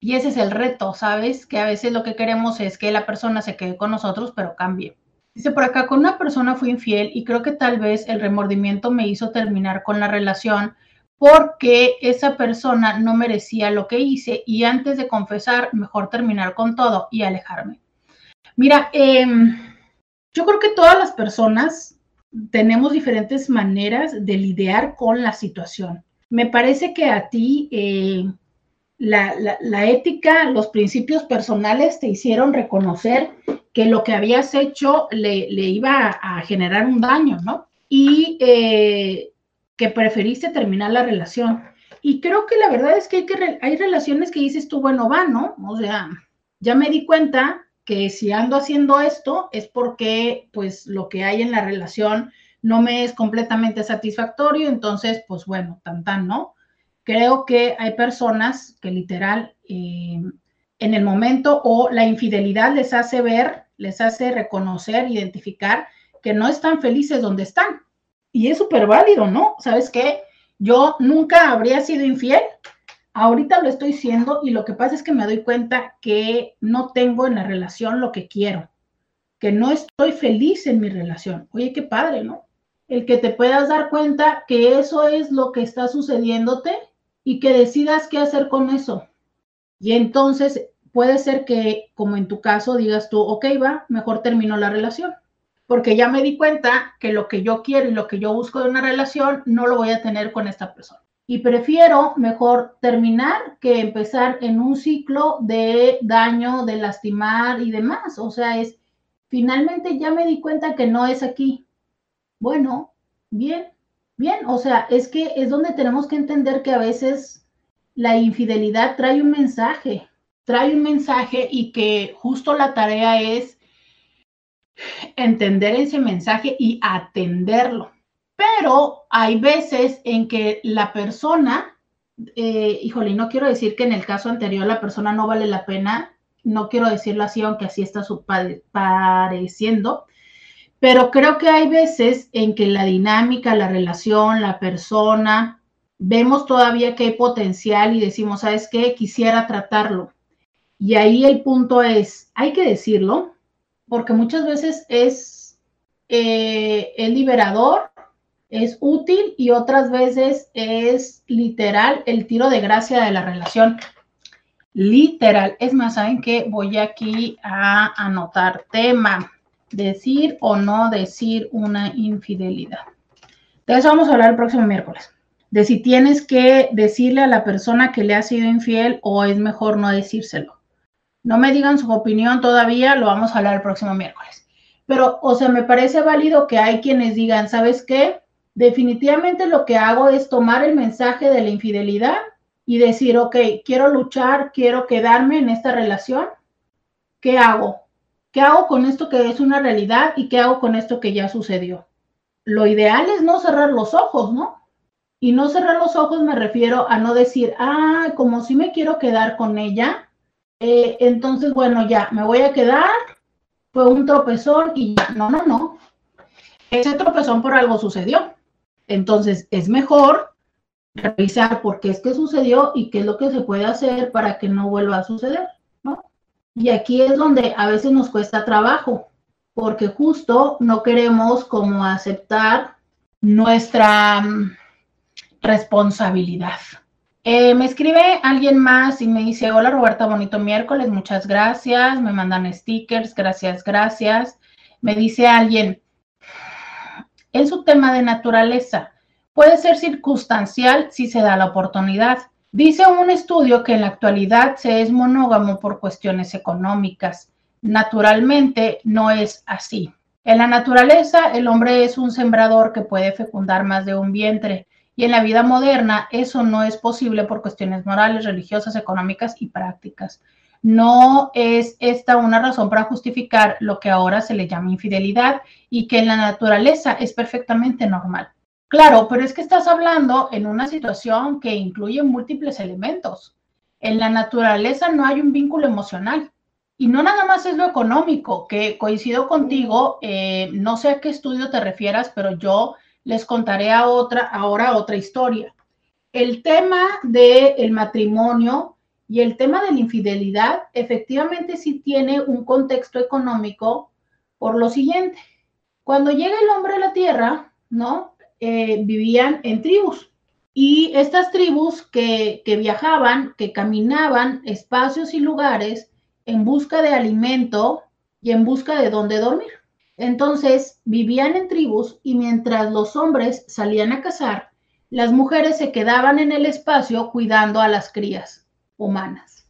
Y ese es el reto, ¿sabes? Que a veces lo que queremos es que la persona se quede con nosotros, pero cambie. Dice por acá, con una persona fui infiel y creo que tal vez el remordimiento me hizo terminar con la relación porque esa persona no merecía lo que hice y antes de confesar, mejor terminar con todo y alejarme. Mira, em, yo creo que todas las personas tenemos diferentes maneras de lidiar con la situación. Me parece que a ti eh, la, ética, los principios personales te hicieron reconocer que lo que habías hecho le, iba a, generar un daño, ¿no? Y eh, que preferiste terminar la relación. Y creo que la verdad es que hay, que hay relaciones que dices tú, bueno, va, ¿no? O sea, ya me di cuenta que si ando haciendo esto es porque pues lo que hay en la relación no me es completamente satisfactorio, entonces pues bueno, tan tan, ¿no? Creo que hay personas que literal eh, en el momento o la infidelidad les hace ver, les hace reconocer, identificar que no están felices donde están. Y es súper válido, ¿no? ¿Sabes qué? Yo nunca habría sido infiel, ahorita lo estoy siendo y lo que pasa es que me doy cuenta que no tengo en la relación lo que quiero, que no estoy feliz en mi relación. Oye, qué padre, ¿no? El que te puedas dar cuenta que eso es lo que está sucediéndote y que decidas qué hacer con eso. Y entonces puede ser que, como en tu caso, digas tú, ok, va, mejor termino la relación. Porque ya me di cuenta que lo que yo quiero y lo que yo busco de una relación no lo voy a tener con esta persona y prefiero mejor terminar que empezar en un ciclo de daño, de lastimar y demás. O sea, es, finalmente ya me di cuenta que no es aquí. Bueno, bien, bien. O sea, es que es donde tenemos que entender que a veces la infidelidad trae un mensaje, trae un mensaje y que justo la tarea es entender ese mensaje y atenderlo. Pero hay veces en que la persona, eh, híjole, no quiero decir que en el caso anterior la persona no vale la pena, no quiero decirlo así, aunque así está pareciendo, pero creo que hay veces en que la dinámica, la relación, la persona, vemos todavía que hay potencial y decimos, ¿sabes qué? Quisiera tratarlo. Y ahí el punto es, hay que decirlo, porque muchas veces es eh, el liberador es útil y otras veces es literal el tiro de gracia de la relación. Literal. Es más, ¿saben qué? Voy aquí a anotar tema. Decir o no decir una infidelidad. De eso vamos a hablar el próximo miércoles. De si tienes que decirle a la persona que le ha sido infiel o es mejor no decírselo. No me digan su opinión todavía, lo vamos a hablar el próximo miércoles. Pero, o sea, me parece válido que hay quienes digan, ¿sabes qué? Definitivamente lo que hago es tomar el mensaje de la infidelidad y decir, ok, quiero luchar, quiero quedarme en esta relación. ¿Qué hago? ¿Qué hago con esto que es una realidad y qué hago con esto que ya sucedió? Lo ideal es no cerrar los ojos, ¿no? Y no cerrar los ojos me refiero a no decir, ah, como si me quiero quedar con ella, eh, entonces, bueno, ya, me voy a quedar, fue un tropezón y ya, no, no, no. Ese tropezón por algo sucedió. Entonces, es mejor revisar por qué es que sucedió y qué es lo que se puede hacer para que no vuelva a suceder, ¿no? Y aquí es donde a veces nos cuesta trabajo, porque justo no queremos como aceptar nuestra mm, responsabilidad. Eh, me escribe alguien más y me dice, hola Roberta, bonito miércoles, muchas gracias, me mandan stickers, gracias, gracias. Me dice alguien, en su tema de naturaleza. Puede ser circunstancial si se da la oportunidad. Dice un estudio que en la actualidad se es monógamo por cuestiones económicas. Naturalmente no es así. En la naturaleza, el hombre es un sembrador que puede fecundar más de un vientre y en la vida moderna eso no es posible por cuestiones morales, religiosas, económicas y prácticas. No es esta una razón para justificar lo que ahora se le llama infidelidad y que en la naturaleza es perfectamente normal. Claro, pero es que estás hablando en una situación que incluye múltiples elementos. En la naturaleza no hay un vínculo emocional. Y no nada más es lo económico, que coincido contigo, eh, no sé a qué estudio te refieras, pero yo les contaré a otra, ahora otra historia. El tema del matrimonio y el tema de la infidelidad efectivamente sí tiene un contexto económico por lo siguiente. Cuando llega el hombre a la tierra, ¿no? Eh, vivían en tribus. Y estas tribus que, que viajaban, que caminaban espacios y lugares en busca de alimento y en busca de dónde dormir. Entonces vivían en tribus y mientras los hombres salían a cazar, las mujeres se quedaban en el espacio cuidando a las crías humanas,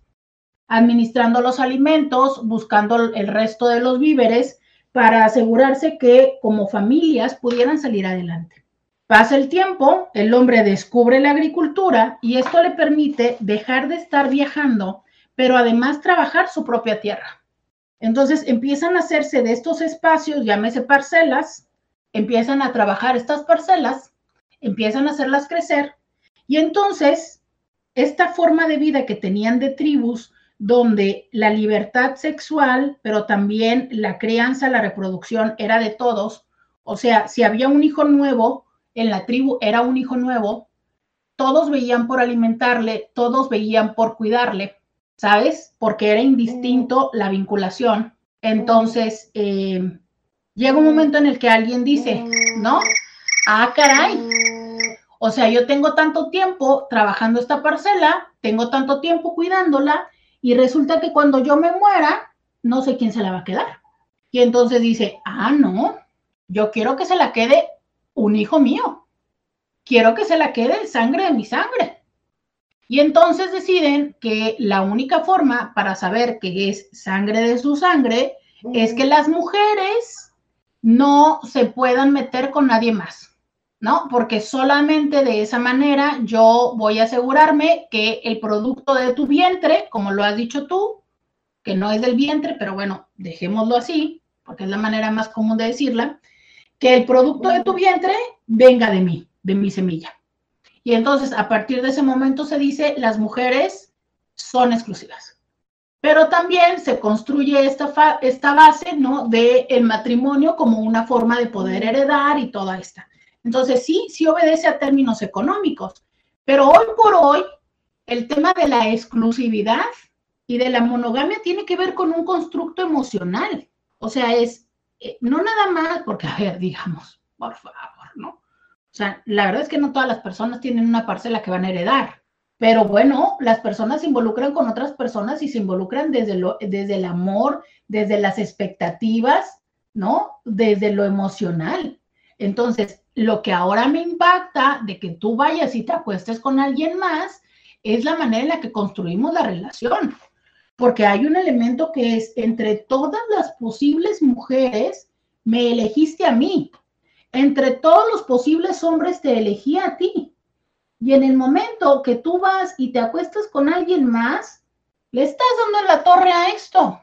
administrando los alimentos, buscando el resto de los víveres para asegurarse que como familias pudieran salir adelante. Pasa el tiempo, el hombre descubre la agricultura y esto le permite dejar de estar viajando, pero además trabajar su propia tierra. Entonces empiezan a hacerse de estos espacios, llámese parcelas, empiezan a trabajar estas parcelas, empiezan a hacerlas crecer y entonces esta forma de vida que tenían de tribus donde la libertad sexual, pero también la crianza, la reproducción era de todos. O sea, si había un hijo nuevo en la tribu, era un hijo nuevo, todos veían por alimentarle, todos veían por cuidarle, ¿sabes? Porque era indistinto la vinculación. Entonces, eh, llega un momento en el que alguien dice, ¿no? Ah, caray. O sea, yo tengo tanto tiempo trabajando esta parcela, tengo tanto tiempo cuidándola, y resulta que cuando yo me muera, no sé quién se la va a quedar. Y entonces dice, ah, no, yo quiero que se la quede un hijo mío. Quiero que se la quede sangre de mi sangre. Y entonces deciden que la única forma para saber que es sangre de su sangre es que las mujeres no se puedan meter con nadie más. ¿No? Porque solamente de esa manera yo voy a asegurarme que el producto de tu vientre, como lo has dicho tú, que no es del vientre, pero bueno, dejémoslo así, porque es la manera más común de decirla, que el producto de tu vientre venga de mí, de mi semilla. Y entonces, a partir de ese momento se dice, las mujeres son exclusivas. Pero también se construye esta, esta base, ¿no? De el matrimonio como una forma de poder heredar y toda esta. Entonces, sí, sí obedece a términos económicos, pero hoy por hoy el tema de la exclusividad y de la monogamia tiene que ver con un constructo emocional. O sea, es eh, no nada más, porque, a ver, digamos, por favor, ¿no? O sea, la verdad es que no todas las personas tienen una parcela que van a heredar, pero bueno, las personas se involucran con otras personas y se involucran desde, lo, desde el amor, desde las expectativas, ¿no? Desde lo emocional. Entonces, lo que ahora me impacta de que tú vayas y te acuestes con alguien más es la manera en la que construimos la relación. Porque hay un elemento que es entre todas las posibles mujeres, me elegiste a mí. Entre todos los posibles hombres te elegí a ti. Y en el momento que tú vas y te acuestas con alguien más, le estás dando la torre a esto.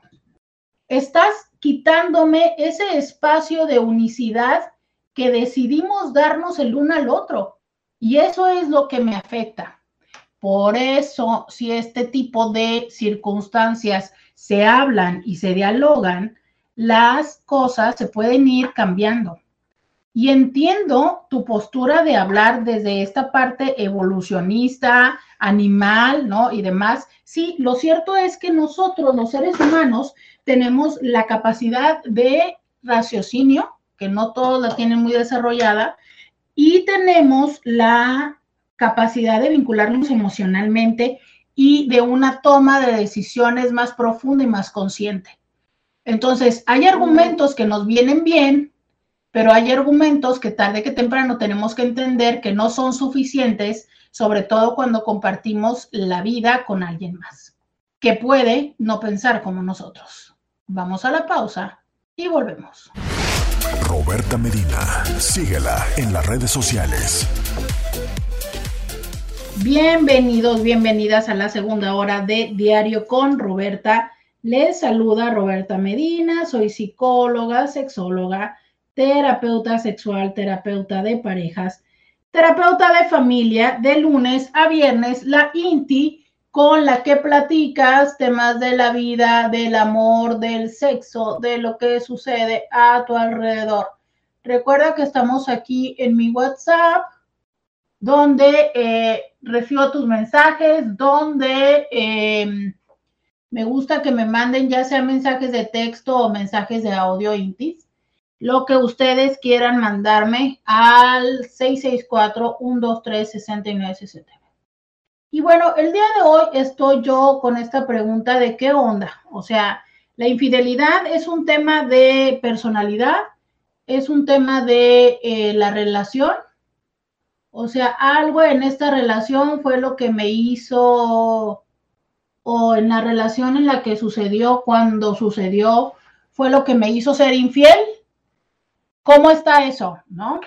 Estás quitándome ese espacio de unicidad que decidimos darnos el uno al otro. Y eso es lo que me afecta. Por eso, si este tipo de circunstancias se hablan y se dialogan, las cosas se pueden ir cambiando. Y entiendo tu postura de hablar desde esta parte evolucionista, animal, ¿no? Y demás. Sí, lo cierto es que nosotros, los seres humanos, tenemos la capacidad de raciocinio, que no todos la tienen muy desarrollada, y tenemos la capacidad de vincularnos emocionalmente y de una toma de decisiones más profunda y más consciente. Entonces, hay argumentos que nos vienen bien, pero hay argumentos que tarde que temprano tenemos que entender que no son suficientes, sobre todo cuando compartimos la vida con alguien más, que puede no pensar como nosotros. Vamos a la pausa y volvemos. Roberta Medina. Síguela en las redes sociales. Bienvenidos, bienvenidas a la segunda hora de Diario con Roberta. Les saluda Roberta Medina, soy psicóloga, sexóloga, terapeuta sexual, terapeuta de parejas, terapeuta de familia, de lunes a viernes, la INTI con la que platicas temas de la vida, del amor, del sexo, de lo que sucede a tu alrededor. Recuerda que estamos aquí en mi WhatsApp, donde eh, recibo tus mensajes, donde em, me gusta que me manden ya sea mensajes de texto o mensajes de audio intis, lo que ustedes quieran mandarme al 664-123-6960. Y bueno, el día de hoy estoy yo con esta pregunta de qué onda. O sea, la infidelidad es un tema de personalidad, es un tema de eh, la relación. O sea, algo en esta relación fue lo que me hizo, o en la relación en la que sucedió, cuando sucedió, fue lo que me hizo ser infiel. ¿Cómo está eso? ¿No?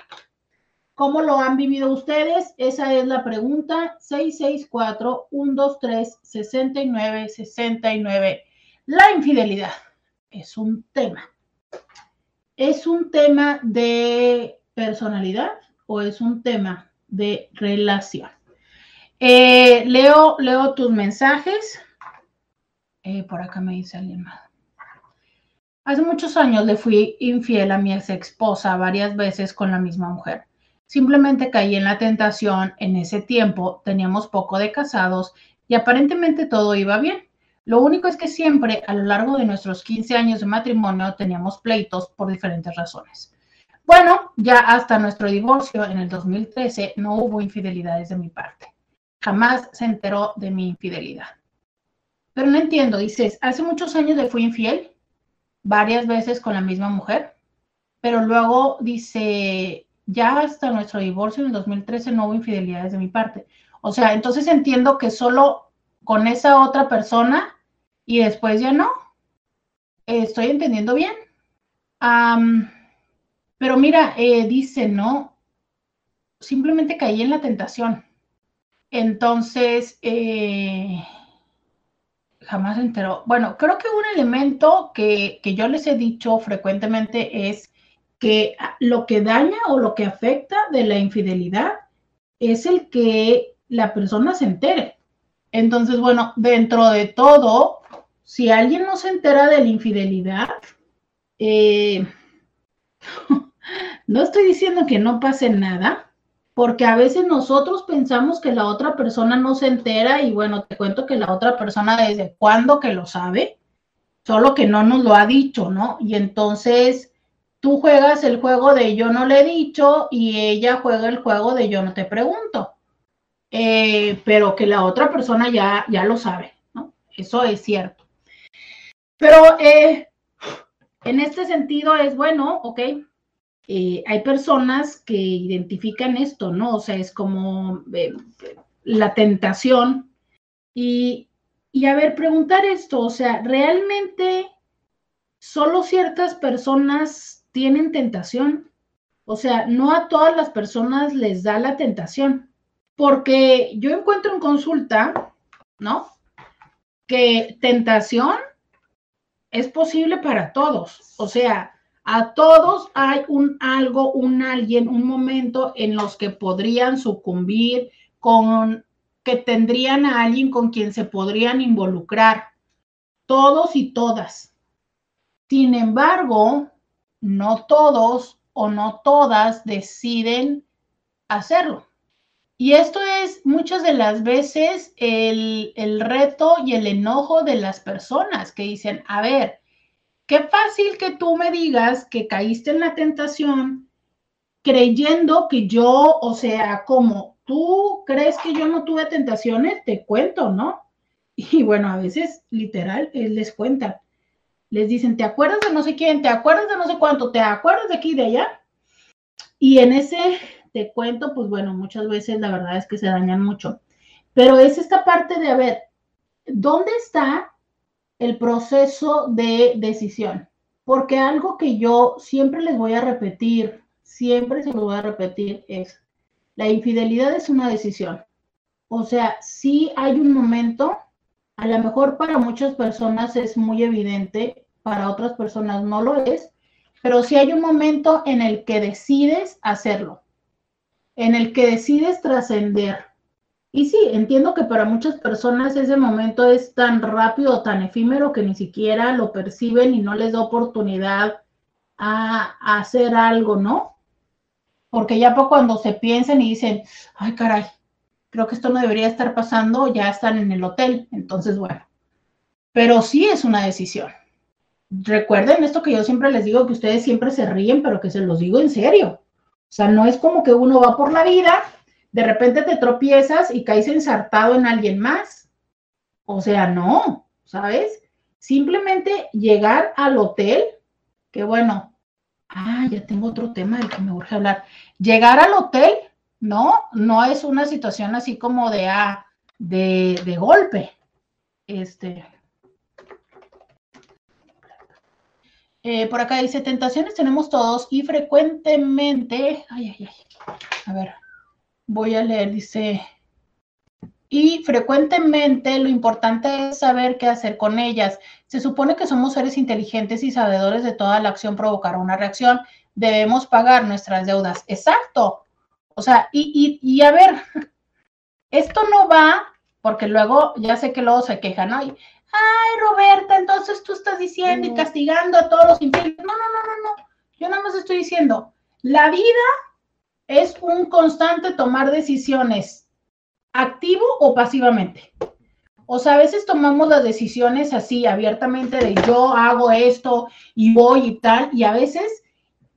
¿Cómo lo han vivido ustedes? Esa es la pregunta 664-123-6969. La infidelidad es un tema. ¿Es un tema de personalidad o es un tema de relación? Eh, leo, leo tus mensajes. Eh, por acá me dice alguien más. Hace muchos años le fui infiel a mi ex esposa varias veces con la misma mujer. Simplemente caí en la tentación. En ese tiempo teníamos poco de casados y aparentemente todo iba bien. Lo único es que siempre a lo largo de nuestros 15 años de matrimonio teníamos pleitos por diferentes razones. Bueno, ya hasta nuestro divorcio en el 2013 no hubo infidelidades de mi parte. Jamás se enteró de mi infidelidad. Pero no entiendo, dices, hace muchos años le fui infiel varias veces con la misma mujer, pero luego dice, ya hasta nuestro divorcio en el 2013 no hubo infidelidades de mi parte. O sea, entonces entiendo que solo con esa otra persona y después ya no. Estoy entendiendo bien. pero mira, eh, dice, ¿no? Simplemente caí en la tentación. Entonces, eh, jamás se enteró. Bueno, creo que un elemento que, yo les he dicho frecuentemente es lo que daña o lo que afecta de la infidelidad es el que la persona se entere. Entonces, bueno, dentro de todo, si alguien no se entera de la infidelidad, eh, <laughs> no estoy diciendo que no pase nada, porque a veces nosotros pensamos que la otra persona no se entera y bueno, te cuento que la otra persona desde cuándo que lo sabe, solo que no nos lo ha dicho, ¿no? Y entonces tú juegas el juego de yo no le he dicho y ella juega el juego de yo no te pregunto, eh, pero que la otra persona ya, ya lo sabe, ¿no? Eso es cierto. Pero eh, en este sentido es bueno, ok, eh, hay personas que identifican esto, ¿no? O sea, es como la tentación. Y, y a ver, preguntar esto, o sea, ¿realmente solo ciertas personas tienen tentación? O sea, no a todas las personas les da la tentación. Porque yo encuentro en consulta, ¿no? Que tentación es posible para todos. O sea, a todos hay un algo, un alguien, un momento en los que podrían sucumbir, con que tendrían a alguien con quien se podrían involucrar. Todos y todas. Sin embargo, no todos o no todas deciden hacerlo. Y esto es muchas de las veces el, el, reto y el enojo de las personas que dicen, a ver, Qué fácil que tú me digas que caíste en la tentación creyendo que yo, o sea, como tú crees que yo no tuve tentaciones, te cuento, ¿no? <laughs> Y bueno, a veces literal les cuentan. Les dicen, ¿te acuerdas de no sé quién? ¿Te acuerdas de no sé cuánto? ¿Te acuerdas de aquí y de allá? Y en ese te cuento, pues bueno, muchas veces la verdad es que se dañan mucho. Pero es esta parte de, a ver, ¿dónde está el proceso de decisión. Porque algo que yo siempre les voy a repetir, siempre se lo voy a repetir, es la infidelidad es una decisión. O sea, si hay un momento, a lo mejor para muchas personas es muy evidente, para otras personas no lo es, pero si hay un momento en el que decides hacerlo, en el que decides trascender, y sí, entiendo que para muchas personas ese momento es tan rápido, tan efímero que ni siquiera lo perciben y no les da oportunidad a, hacer algo, ¿no? Porque ya cuando se piensan y dicen, ay caray, creo que esto no debería estar pasando, ya están en el hotel. Entonces, bueno, pero sí es una decisión. Recuerden esto que yo siempre les digo, que ustedes siempre se ríen, pero que se los digo en serio. O sea, no es como que uno va por la vida de repente te tropiezas y caes ensartado en alguien más. O sea, no, ¿sabes? Simplemente llegar al hotel, que bueno, Ah, ya tengo otro tema del que me urge hablar. Llegar al hotel, no, no es una situación así como de, ah, de, de golpe. Este. Eh, por acá dice, tentaciones tenemos todos y frecuentemente, ay, ay, ay, a ver, voy a leer, dice, y frecuentemente lo importante es saber qué hacer con ellas. Se supone que somos seres inteligentes y sabedores de toda la acción provocará una reacción. Debemos pagar nuestras deudas. Exacto. O sea, y, y, y a ver, <laughs> esto no va, porque luego ya sé que luego se quejan, ¿no? Ay, Roberta, entonces tú estás diciendo y castigando a todos los infieles. No, no, no, no, no. Yo nada más estoy diciendo, la vida es un constante tomar decisiones activo o pasivamente. O sea, a veces tomamos las decisiones así, abiertamente, de yo hago esto y voy y tal, y a veces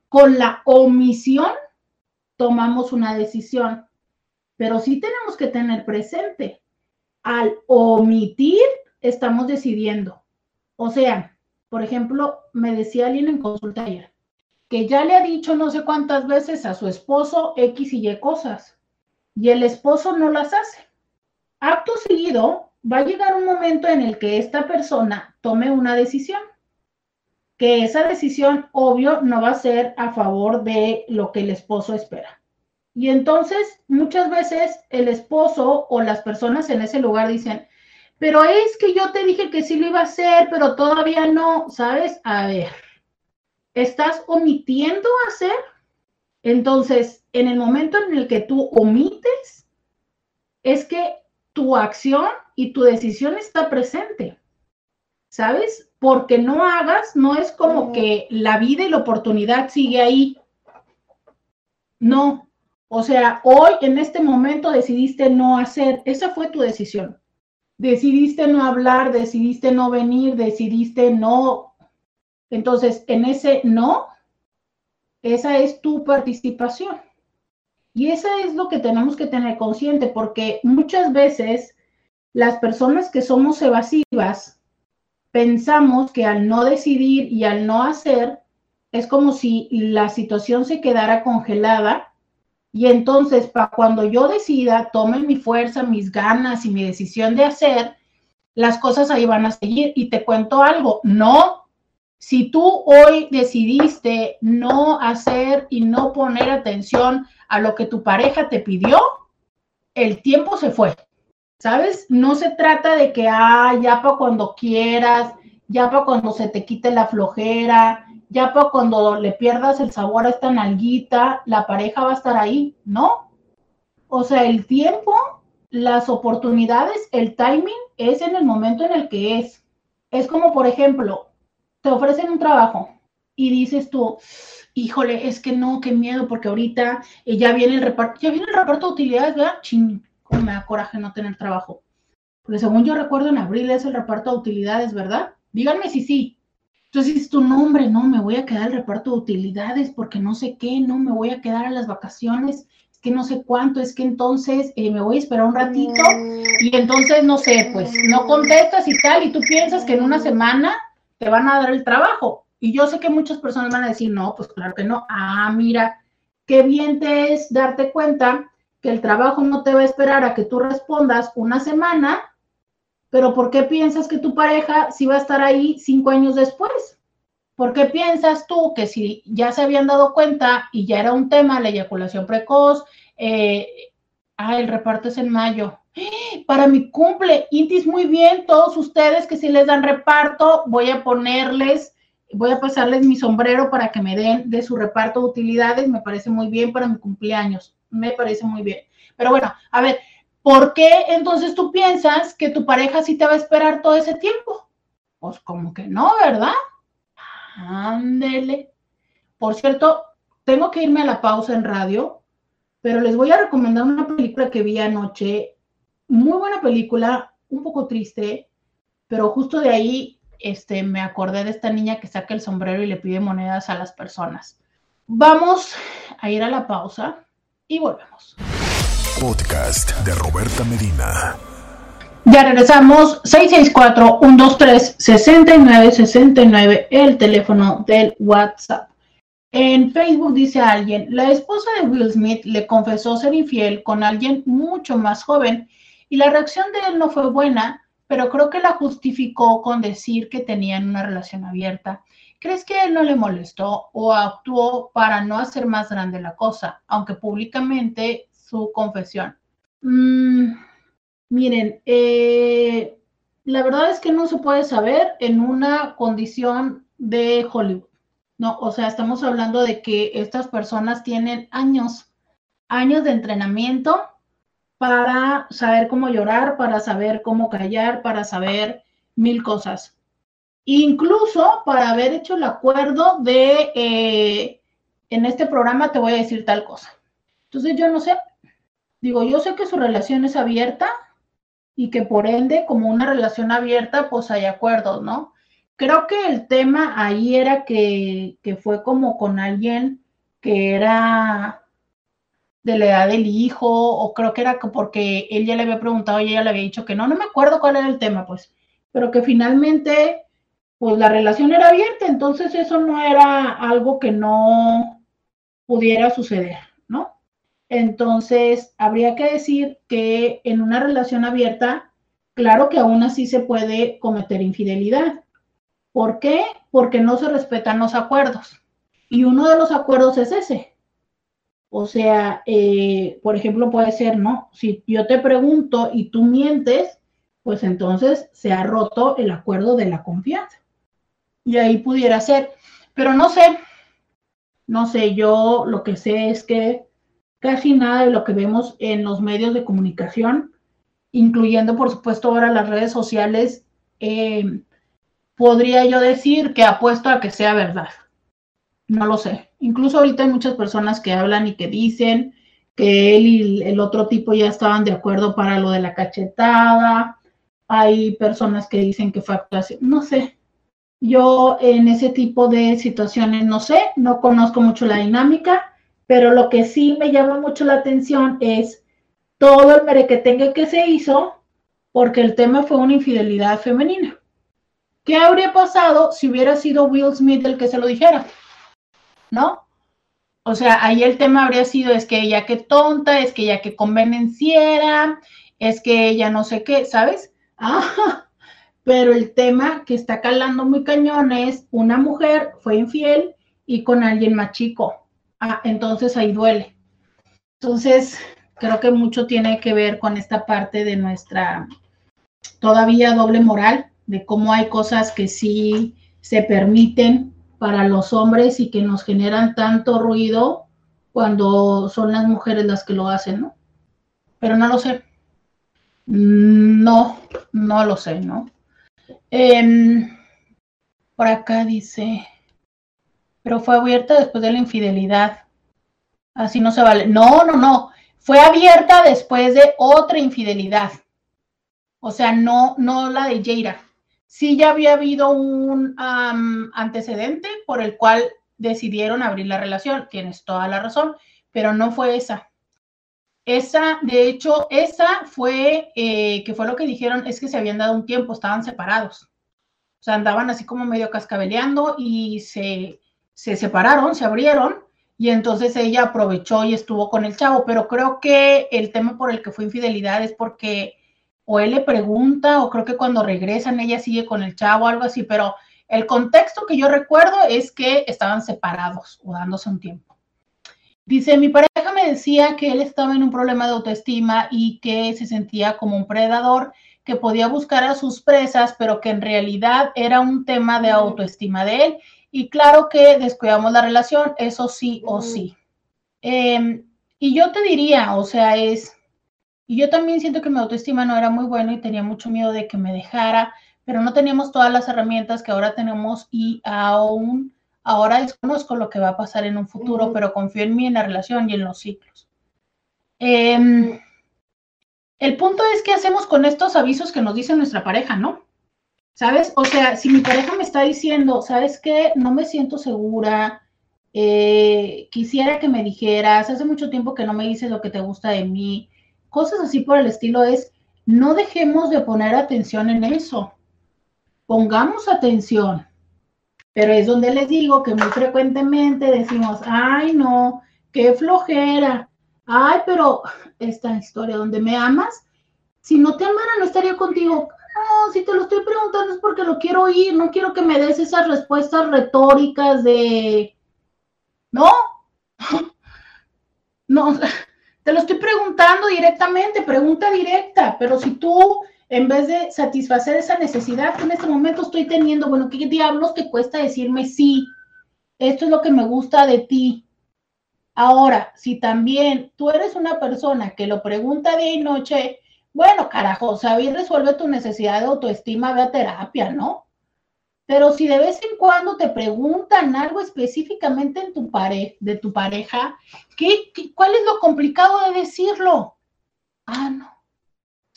con la omisión tomamos una decisión. Pero sí tenemos que tener presente, al omitir estamos decidiendo. O sea, por ejemplo, me decía alguien en consulta ayer, que ya le ha dicho no sé cuántas veces a su esposo X y Y cosas y el esposo no las hace. Acto seguido, va a llegar un momento en el que esta persona tome una decisión, que esa decisión, obvio, no va a ser a favor de lo que el esposo espera. Y entonces, muchas veces el esposo o las personas en ese lugar dicen, pero es que yo te dije que sí lo iba a hacer, pero todavía no, ¿sabes? A ver, ¿estás omitiendo hacer? Entonces, en el momento en el que tú omites, es que tu acción y tu decisión está presente. ¿Sabes? Porque no hagas, no es como que la vida y la oportunidad sigue ahí. No. O sea, hoy en este momento decidiste no hacer, esa fue tu decisión. Decidiste no hablar, decidiste no venir, decidiste no. Entonces, en ese no, esa es tu participación. Y eso es lo que tenemos que tener consciente, porque muchas veces las personas que somos evasivas pensamos que al no decidir y al no hacer, es como si la situación se quedara congelada y entonces para cuando yo decida, tome mi fuerza, mis ganas y mi decisión de hacer, las cosas ahí van a seguir. Y te cuento algo, no si tú hoy decidiste no hacer y no poner atención a lo que tu pareja te pidió, el tiempo se fue. ¿Sabes? No se trata de que, ah, ya para cuando quieras, ya para cuando se te quite la flojera, ya para cuando le pierdas el sabor a esta nalguita, la pareja va a estar ahí, ¿no? O sea, el tiempo, las oportunidades, el timing es en el momento en el que es. Es como, por ejemplo, te ofrecen un trabajo y dices tú, híjole, es que no, qué miedo, porque ahorita eh, ya viene el reparto, ya viene el reparto de utilidades, ¿verdad? Ching, me da coraje no tener trabajo. Porque según yo recuerdo, en abril es el reparto de utilidades, ¿verdad? Díganme si sí. Entonces dices tu nombre, no, me voy a quedar al reparto de utilidades porque no sé qué, no, me voy a quedar a las vacaciones, es que no sé cuánto, es que entonces eh, me voy a esperar un ratito y entonces, no sé, pues no contestas y tal, y tú piensas que en una semana te van a dar el trabajo. Y yo sé que muchas personas van a decir, no, pues claro que no. Ah, mira, qué bien te es darte cuenta que el trabajo no te va a esperar a que tú respondas una semana, pero ¿por qué piensas que tu pareja sí va a estar ahí cinco años después? ¿Por qué piensas tú que si ya se habían dado cuenta y ya era un tema, la eyaculación precoz, eh, ah, el reparto es en mayo, para mi cumple. Intis, muy bien, todos ustedes que si les dan reparto, voy a ponerles, voy a pasarles mi sombrero para que me den de su reparto de utilidades. Me parece muy bien para mi cumpleaños. Me parece muy bien. Pero bueno, a ver, ¿por qué entonces tú piensas que tu pareja sí te va a esperar todo ese tiempo? Pues como que no, ¿verdad? Ándele. Por cierto, tengo que irme a la pausa en radio, pero les voy a recomendar una película que vi anoche muy buena película, un poco triste, pero justo de ahí este, me acordé de esta niña que saca el sombrero y le pide monedas a las personas. Vamos a ir a la pausa y volvemos. Podcast de Roberta Medina. Ya regresamos, 664-123-6969, el teléfono del WhatsApp. En Facebook dice alguien, la esposa de Will Smith le confesó ser infiel con alguien mucho más joven y la reacción de él no fue buena, pero creo que la justificó con decir que tenían una relación abierta. ¿Crees que él no le molestó o actuó para no hacer más grande la cosa, aunque públicamente su confesión? Mm, miren, eh, la verdad es que no se puede saber en una condición de Hollywood. No, o sea, estamos hablando de que estas personas tienen años, años de entrenamiento para saber cómo llorar, para saber cómo callar, para saber mil cosas. Incluso para haber hecho el acuerdo de, eh, en este programa te voy a decir tal cosa. Entonces yo no sé, digo, yo sé que su relación es abierta y que por ende, como una relación abierta, pues hay acuerdos, ¿no? Creo que el tema ahí era que, fue como con alguien que era de la edad del hijo, o creo que era porque él ya le había preguntado y ella le había dicho que no, no me acuerdo cuál era el tema, pues, pero que finalmente, pues la relación era abierta, entonces eso no era algo que no pudiera suceder, ¿no? Entonces, habría que decir que en una relación abierta, claro que aún así se puede cometer infidelidad. ¿Por qué? Porque no se respetan los acuerdos. Y uno de los acuerdos es ese. O sea, eh, por ejemplo, puede ser, ¿no? Si yo te pregunto y tú mientes, pues entonces se ha roto el acuerdo de la confianza. Y ahí pudiera ser. Pero no sé, no sé, yo lo que sé es que casi nada de lo que vemos en los medios de comunicación, incluyendo por supuesto ahora las redes sociales, eh, podría yo decir que apuesto a que sea verdad. No lo sé. Incluso ahorita hay muchas personas que hablan y que dicen que él y el otro tipo ya estaban de acuerdo para lo de la cachetada. Hay personas que dicen que fue actuación. No sé. Yo en ese tipo de situaciones no sé, no conozco mucho la dinámica, pero lo que sí me llama mucho la atención es todo el merequetengue que se hizo porque el tema fue una infidelidad femenina. ¿Qué habría pasado si hubiera sido Will Smith el que se lo dijera? ¿No? O sea, ahí el tema habría sido, es que ella que tonta, es que ella que convenenciera, es que ella no sé qué, ¿sabes? <laughs> Ah, pero el tema que está calando muy cañón es una mujer fue infiel y con alguien más chico. Ah, entonces ahí duele. Entonces, creo que mucho tiene que ver con esta parte de nuestra todavía doble moral, de cómo hay cosas que sí se permiten para los hombres y que nos generan tanto ruido cuando son las mujeres las que lo hacen, ¿no? Pero no lo sé. No, no lo sé, ¿no? Em, por acá dice, pero fue abierta después de la infidelidad. Así no se vale. No, no, no. Fue abierta después de otra infidelidad. O sea, no, no la de Jaira sí ya había habido un antecedente por el cual decidieron abrir la relación, tienes toda la razón, pero no fue esa. Esa, de hecho, esa fue, eh, que fue lo que dijeron, es que se habían dado un tiempo, estaban separados. O sea, andaban así como medio cascabeleando y se, se separaron, se abrieron, y entonces ella aprovechó y estuvo con el chavo, pero creo que el tema por el que fue infidelidad es porque o él le pregunta, o creo que cuando regresan ella sigue con el chavo, algo así, pero el contexto que yo recuerdo es que estaban separados o dándose un tiempo. Dice, mi pareja me decía que él estaba en un problema de autoestima y que se sentía como un predador, que podía buscar a sus presas, pero que en realidad era un tema de autoestima de él. Y claro que descuidamos la relación, eso sí o sí. Em, y yo te diría, o sea, es, y yo también siento que mi autoestima no era muy buena y tenía mucho miedo de que me dejara, pero no teníamos todas las herramientas que ahora tenemos y aún ahora desconozco lo que va a pasar en un futuro, pero confío en mí, en la relación y en los ciclos. Em, el punto es qué hacemos con estos avisos que nos dice nuestra pareja, ¿no? ¿Sabes? O sea, si mi pareja me está diciendo, ¿sabes qué? No me siento segura, eh, quisiera que me dijeras, hace mucho tiempo que no me dices lo que te gusta de mí, cosas así por el estilo es, no dejemos de poner atención en eso. Pongamos atención, Pero es donde les digo que muy frecuentemente decimos, ay no, qué flojera, ay, pero esta historia donde me amas, si no te amara no estaría contigo. No, si te lo estoy preguntando es porque lo quiero oír, no quiero que me des esas respuestas retóricas de, no, <laughs> no, <laughs> te lo estoy preguntando directamente, pregunta directa, pero si tú en vez de satisfacer esa necesidad que en este momento estoy teniendo, bueno, ¿qué diablos te cuesta decirme sí? Esto es lo que me gusta de ti. Ahora, si también tú eres una persona que lo pregunta día y noche, bueno, carajo, sabe y resuelve tu necesidad de autoestima, ve a terapia, ¿no? Pero si de vez en cuando te preguntan algo específicamente en tu de tu pareja, ¿qué, cuál es lo complicado de decirlo? Ah, no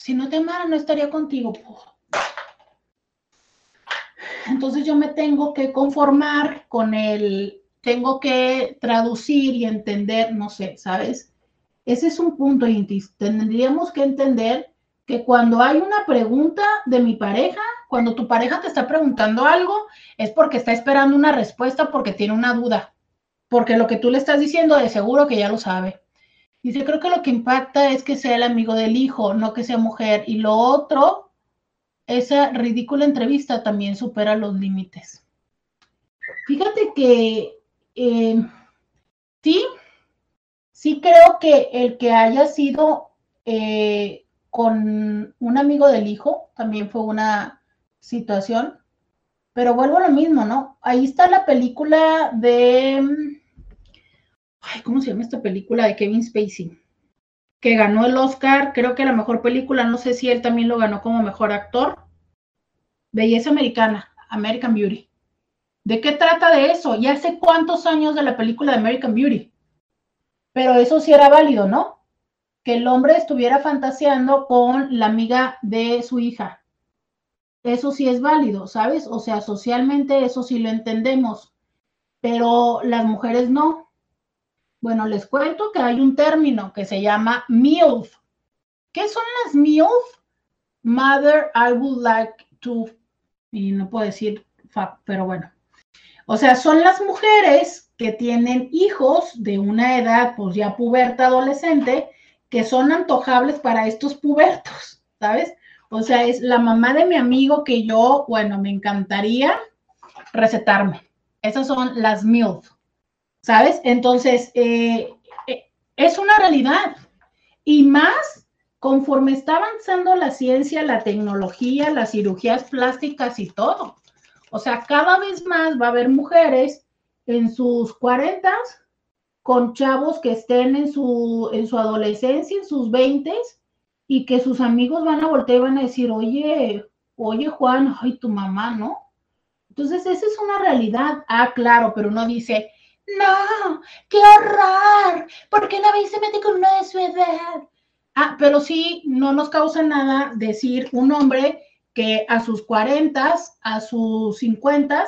si no te amara, no estaría contigo. Entonces yo me tengo que conformar con el, tengo que traducir y entender, no sé, ¿sabes? Ese es un punto, Intis. Tendríamos que entender que cuando hay una pregunta de mi pareja, cuando tu pareja te está preguntando algo, es porque está esperando una respuesta porque tiene una duda, porque lo que tú le estás diciendo de seguro que ya lo sabe. Dice, creo que lo que impacta es que sea el amigo del hijo, no que sea mujer. Y lo otro, esa ridícula entrevista también supera los límites. Fíjate que eh, sí, sí creo que el que haya sido eh, con un amigo del hijo también fue una situación, pero vuelvo a lo mismo, ¿no? Ahí está la película de ¿cómo se llama esta película de Kevin Spacey? Que ganó el Oscar, creo que la mejor película, no sé si él también lo ganó como mejor actor. Belleza Americana, American Beauty. ¿De qué trata de eso? Ya hace cuántos años de la película de American Beauty. Pero eso sí era válido, ¿no? Que el hombre estuviera fantaseando con la amiga de su hija. Eso sí es válido, ¿sabes? O sea, socialmente eso sí lo entendemos, pero las mujeres no. Bueno, les cuento que hay un término que se llama MILF. ¿Qué son las MILF? Mother, I would like to, y no puedo decir, pero bueno. O sea, son las mujeres que tienen hijos de una edad, pues ya puberta, adolescente, que son antojables para estos pubertos, ¿sabes? O sea, es la mamá de mi amigo que yo, bueno, me encantaría recetarme. Esas son las MILF. ¿sabes? Entonces, eh, eh, es una realidad. Y más conforme está avanzando la ciencia, la tecnología, las cirugías plásticas y todo. O sea, cada vez más va a haber mujeres en sus cuarentas con chavos que estén en su, en su adolescencia, en sus veintes, y que sus amigos van a voltear y van a decir, oye, oye Juan, ay, tu mamá, ¿no? Entonces, esa es una realidad. Ah, claro, pero uno dice, no, qué horror, ¿por qué la se mete con una de su edad? Ah, pero sí, no nos causa nada decir un hombre que a sus 40, a sus 50,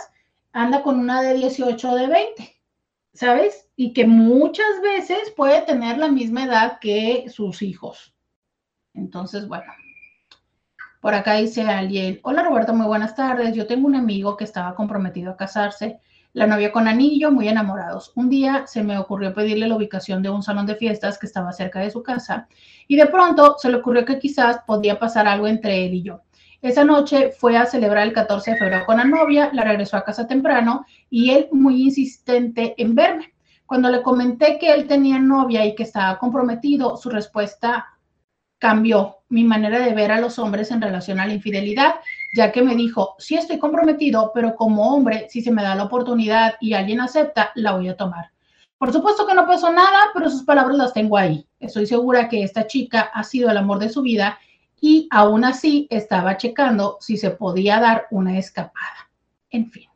anda con una de 18 o de 20, ¿sabes? Y que muchas veces puede tener la misma edad que sus hijos. Entonces, bueno, por acá dice alguien, hola Roberto, muy buenas tardes. Yo tengo un amigo que estaba comprometido a casarse la novia con anillo, muy enamorados. Un día se me ocurrió pedirle la ubicación de un salón de fiestas que estaba cerca de su casa y de pronto se le ocurrió que quizás podía pasar algo entre él y yo. Esa noche fue a celebrar el 14 de febrero con la novia, la regresó a casa temprano y él muy insistente en verme. Cuando le comenté que él tenía novia y que estaba comprometido, su respuesta cambió mi manera de ver a los hombres en relación a la infidelidad ya que me dijo, sí estoy comprometido, pero como hombre, si se me da la oportunidad y alguien acepta, la voy a tomar. Por supuesto que no pasó nada, pero sus palabras las tengo ahí. Estoy segura que esta chica ha sido el amor de su vida y aún así estaba checando si se podía dar una escapada. En fin.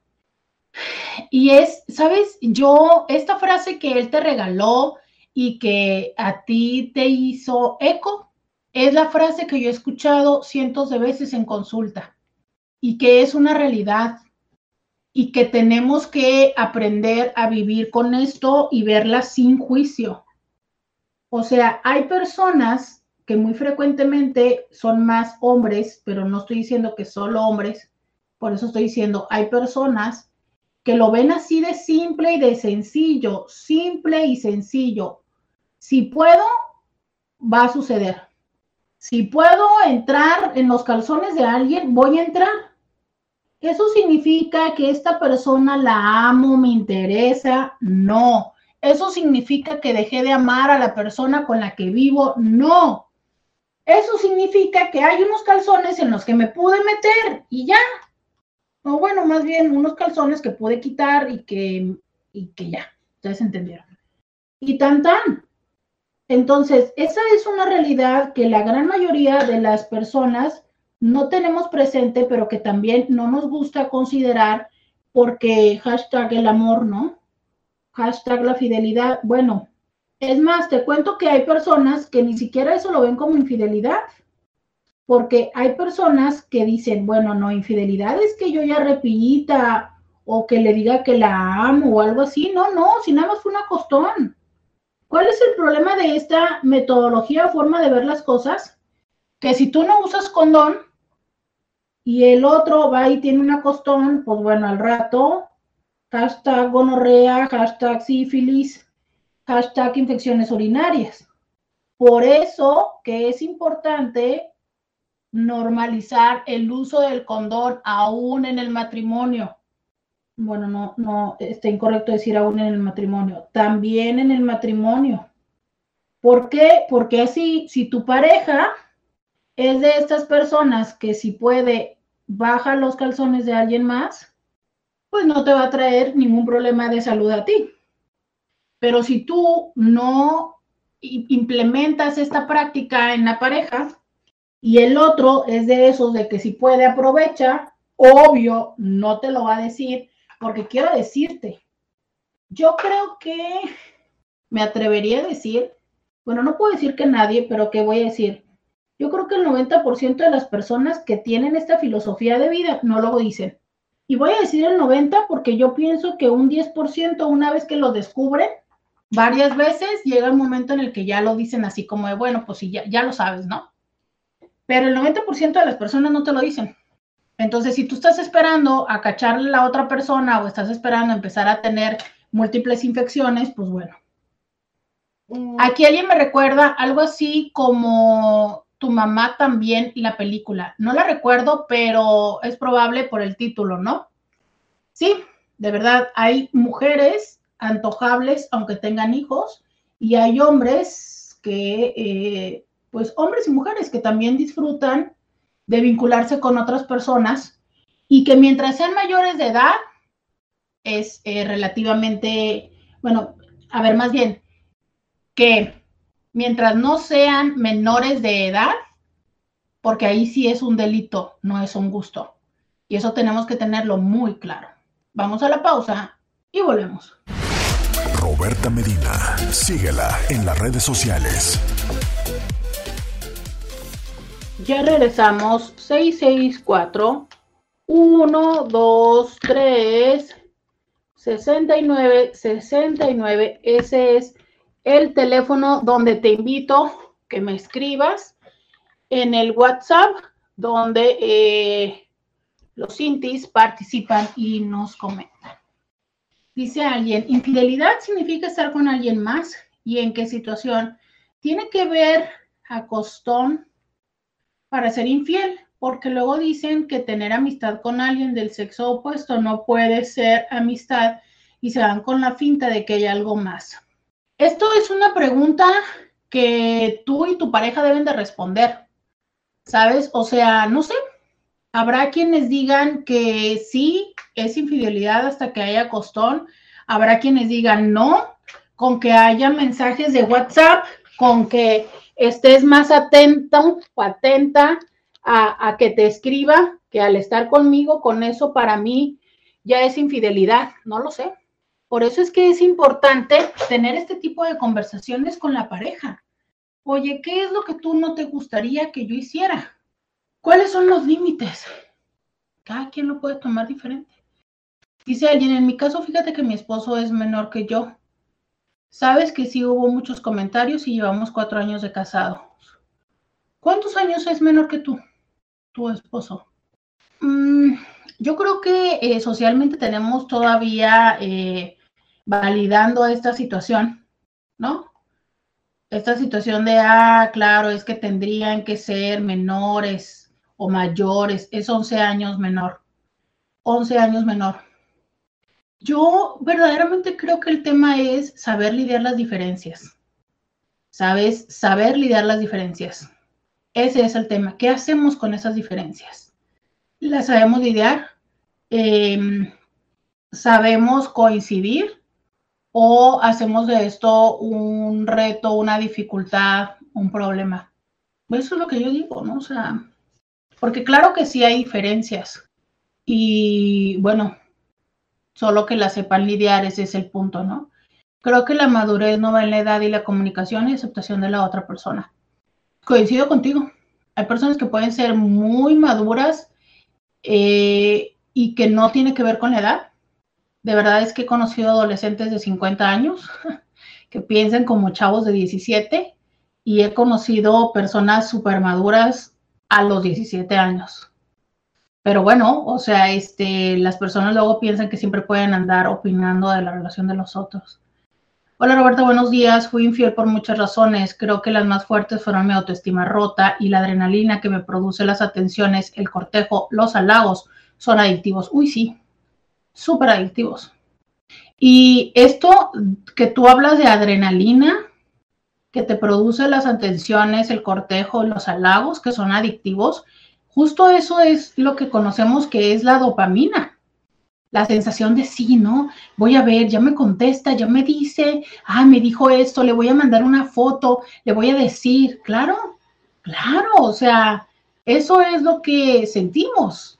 Y es, ¿sabes? Yo, esta frase que él te regaló y que a ti te hizo eco, es la frase que yo he escuchado cientos de veces en consulta y que es una realidad y que tenemos que aprender a vivir con esto y verla sin juicio. O sea, hay personas que muy frecuentemente son más hombres, pero no estoy diciendo que solo hombres, por eso estoy diciendo, hay personas que lo ven así de simple y de sencillo, simple y sencillo. Si puedo, va a suceder. Si puedo entrar en los calzones de alguien, voy a entrar. ¿Eso significa que esta persona la amo, me interesa? No. ¿Eso significa que dejé de amar a la persona con la que vivo? No. Eso significa que hay unos calzones en los que me pude meter y ya. O bueno, más bien unos calzones que pude quitar y que, y que ya. Ustedes entendieron. Y tan tan. Entonces, esa es una realidad que la gran mayoría de las personas no tenemos presente, pero que también no nos gusta considerar porque hashtag el amor, ¿no? Hashtag la fidelidad. Bueno, es más, te cuento que hay personas que ni siquiera eso lo ven como infidelidad, porque hay personas que dicen, bueno, no, infidelidad es que yo ya repita o que le diga que la amo o algo así. No, no, si nada más fue una costón. ¿Cuál es el problema de esta metodología o forma de ver las cosas? Que si tú no usas condón y el otro va y tiene una costón, pues bueno, al rato, hashtag gonorrea, hashtag sífilis, hashtag infecciones urinarias. Por eso que es importante normalizar el uso del condón aún en el matrimonio. Bueno, no, no, está incorrecto decir aún en el matrimonio, también en el matrimonio. ¿Por qué? Porque así, si tu pareja es de estas personas que si puede baja los calzones de alguien más, pues no te va a traer ningún problema de salud a ti. Pero si tú no implementas esta práctica en la pareja y el otro es de esos de que si puede aprovecha, obvio, no te lo va a decir, porque quiero decirte, yo creo que me atrevería a decir, bueno, no puedo decir que nadie, pero que voy a decir, yo creo que el 90% de las personas que tienen esta filosofía de vida no lo dicen. Y voy a decir el 90 porque yo pienso que un 10% una vez que lo descubren, varias veces llega el momento en el que ya lo dicen así como de, bueno, pues sí, ya, ya lo sabes, ¿no? Pero el 90% de las personas no te lo dicen. Entonces, si tú estás esperando a cacharle a la otra persona o estás esperando a empezar a tener múltiples infecciones, pues bueno. Mm. Aquí alguien me recuerda algo así como tu mamá también la película. No la recuerdo, pero es probable por el título, ¿no? Sí, de verdad, hay mujeres antojables aunque tengan hijos y hay hombres que, eh, pues hombres y mujeres que también disfrutan de vincularse con otras personas y que mientras sean mayores de edad es eh, relativamente, bueno, a ver, más bien, que mientras no sean menores de edad, porque ahí sí es un delito, no es un gusto. Y eso tenemos que tenerlo muy claro. Vamos a la pausa y volvemos. Roberta Medina. Síguela en las redes sociales. Ya regresamos. 664 123 69 69. Ese es el teléfono donde te invito que me escribas en el WhatsApp donde eh, los intis participan y nos comentan. Dice alguien, infidelidad significa estar con alguien más y en qué situación. Tiene que ver a costón para ser infiel, porque luego dicen que tener amistad con alguien del sexo opuesto no puede ser amistad y se van con la finta de que hay algo más. Esto es una pregunta que tú y tu pareja deben de responder, ¿sabes? O sea, no sé, habrá quienes digan que sí, es infidelidad hasta que haya costón. Habrá quienes digan no, con que haya mensajes de WhatsApp, con que estés más atento o atenta a, a que te escriba, que al estar conmigo, con eso para mí ya es infidelidad, no lo sé. Por eso es que es importante tener este tipo de conversaciones con la pareja. Oye, ¿qué es lo que tú no te gustaría que yo hiciera? ¿Cuáles son los límites? Cada quien lo puede tomar diferente. Dice alguien, en mi caso, fíjate que mi esposo es menor que yo. Sabes que sí hubo muchos comentarios y llevamos cuatro años de casados. ¿Cuántos años es menor que tú, tu esposo? Mm, yo creo que eh, socialmente tenemos todavía eh, validando esta situación, ¿no? Esta situación de, ah, claro, es que tendrían que ser menores o mayores, es 11 años menor, 11 años menor. Yo verdaderamente creo que el tema es saber lidiar las diferencias, ¿sabes? Saber lidiar las diferencias. Ese es el tema. ¿Qué hacemos con esas diferencias? ¿Las sabemos lidiar? Em, ¿Sabemos coincidir? ¿O hacemos de esto un reto, una dificultad, un problema? Eso es lo que yo digo, ¿no? O sea, porque claro que sí hay diferencias. Y bueno, solo que la sepan lidiar, ese es el punto, ¿no? Creo que la madurez no va en la edad y la comunicación y aceptación de la otra persona. Coincido contigo. Hay personas que pueden ser muy maduras eh, y que no tiene que ver con la edad. De verdad es que he conocido adolescentes de 50 años <laughs> que piensan como chavos de 17 y he conocido personas súper maduras a los 17 años. Pero bueno, o sea, este, las personas luego piensan que siempre pueden andar opinando de la relación de los otros. Hola Roberta, buenos días. Fui infiel por muchas razones. Creo que las más fuertes fueron mi autoestima rota y la adrenalina que me produce las atenciones, el cortejo, los halagos son adictivos. Uy, sí, súper adictivos. Y esto que tú hablas de adrenalina, que te produce las atenciones, el cortejo, los halagos, que son adictivos, justo eso es lo que conocemos que es la dopamina. La sensación de sí, ¿no? Voy a ver, ya me contesta, ya me dice, ah, me dijo esto, le voy a mandar una foto, le voy a decir, claro, claro, o sea, eso es lo que sentimos.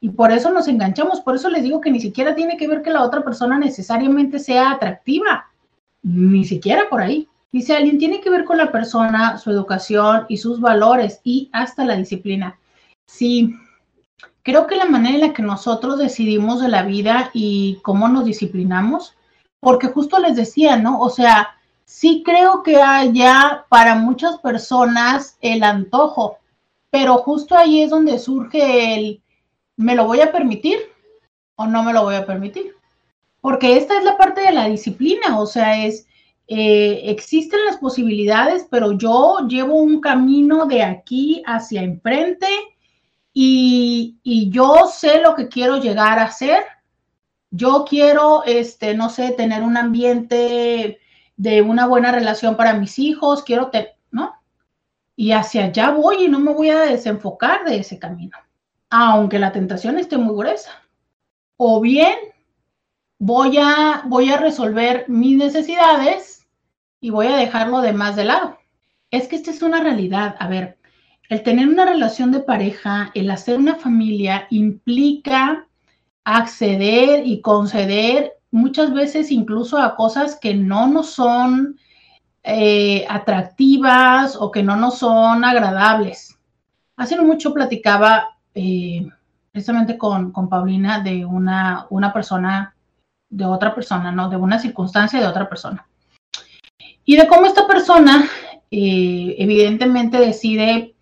Y por eso nos enganchamos, por eso les digo que ni siquiera tiene que ver que la otra persona necesariamente sea atractiva, ni siquiera por ahí. Dice alguien, tiene que ver con la persona, su educación y sus valores y hasta la disciplina. Sí, creo que la manera en la que nosotros decidimos de la vida y cómo nos disciplinamos, porque justo les decía, ¿no? O sea, sí creo que haya para muchas personas el antojo, pero justo ahí es donde surge el, ¿me lo voy a permitir o no me lo voy a permitir? Porque esta es la parte de la disciplina, o sea, es, eh, existen las posibilidades, pero yo llevo un camino de aquí hacia enfrente y, yo sé lo que quiero llegar a ser. Yo quiero, este, no sé, tener un ambiente de una buena relación para mis hijos, quiero, ¿no? Y hacia allá voy y no me voy a desenfocar de ese camino aunque la tentación esté muy gruesa. O bien voy a, voy a resolver mis necesidades y voy a dejarlo de más de lado. Es que esta es una realidad. A ver, el tener una relación de pareja, el hacer una familia, implica acceder y conceder muchas veces incluso a cosas que no nos son eh, atractivas o que no nos son agradables. Hace mucho platicaba eh, precisamente con, Paulina de una, una persona, de otra persona, ¿no? De una circunstancia de otra persona. Y de cómo esta persona eh, evidentemente decide,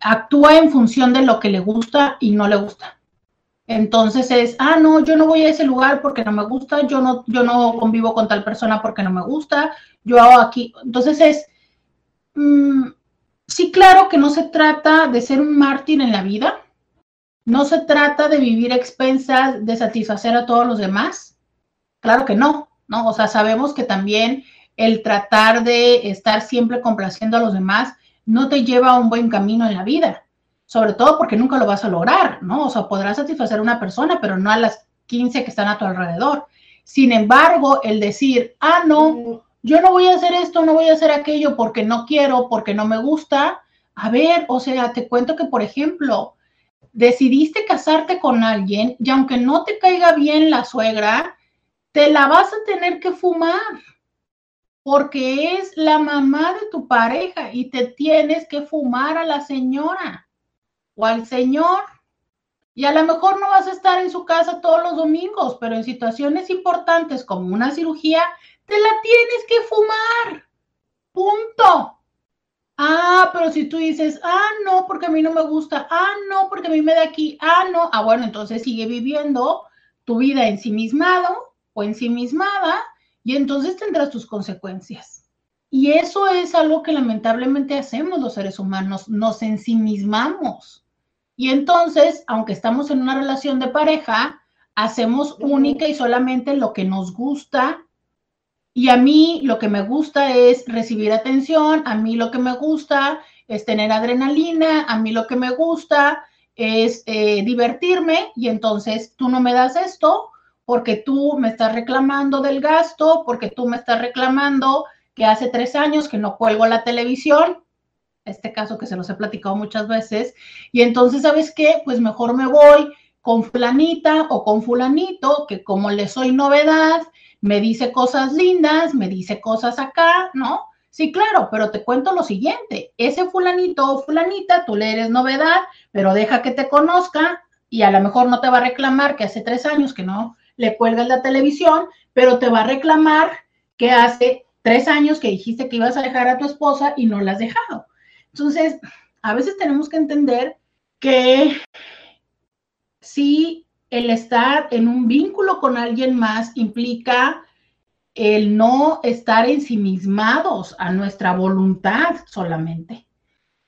actúa en función de lo que le gusta y no le gusta. Entonces es, ah, no, yo no voy a ese lugar porque no me gusta, yo no, yo no convivo con tal persona porque no me gusta, yo hago aquí. Entonces es, mm, sí, claro que no se trata de ser un mártir en la vida, no se trata de vivir expensas de satisfacer a todos los demás, claro que no, ¿no? O sea, sabemos que también el tratar de estar siempre complaciendo a los demás no te lleva a un buen camino en la vida, sobre todo porque nunca lo vas a lograr, ¿no? O sea, podrás satisfacer a una persona, pero no a las 15 que están a tu alrededor. Sin embargo, el decir, ah, no, yo no voy a hacer esto, no voy a hacer aquello porque no quiero, porque no me gusta. A ver, o sea, te cuento que, por ejemplo, decidiste casarte con alguien y aunque no te caiga bien la suegra, te la vas a tener que fumar porque es la mamá de tu pareja y te tienes que fumar a la señora o al señor. Y a lo mejor no vas a estar en su casa todos los domingos, pero en situaciones importantes como una cirugía, te la tienes que fumar. Punto. Ah, pero si tú dices, ah, no, porque a mí no me gusta, ah, no, porque a mí me da aquí, ah, no, ah, bueno, entonces sigue viviendo tu vida ensimismado o ensimismada y entonces tendrás tus consecuencias. Y eso es algo que lamentablemente hacemos los seres humanos, nos ensimismamos. Y entonces, aunque estamos en una relación de pareja, hacemos única y solamente lo que nos gusta. Y a mí lo que me gusta es recibir atención, a mí lo que me gusta es tener adrenalina, a mí lo que me gusta es eh, divertirme y entonces tú no me das esto porque tú me estás reclamando del gasto, porque tú me estás reclamando que hace tres años que no cuelgo la televisión, este caso que se los he platicado muchas veces, y entonces, ¿sabes qué? Pues mejor me voy con fulanita o con fulanito, que como le soy novedad, me dice cosas lindas, me dice cosas acá, ¿no? Sí, claro, pero te cuento lo siguiente, ese fulanito o fulanita, tú le eres novedad, pero deja que te conozca y a lo mejor no te va a reclamar que hace tres años que no le cuelgas la televisión, pero te va a reclamar que hace tres años que dijiste que ibas a dejar a tu esposa y no la has dejado. Entonces, a veces tenemos que entender que si el estar en un vínculo con alguien más implica el no estar ensimismados a nuestra voluntad solamente.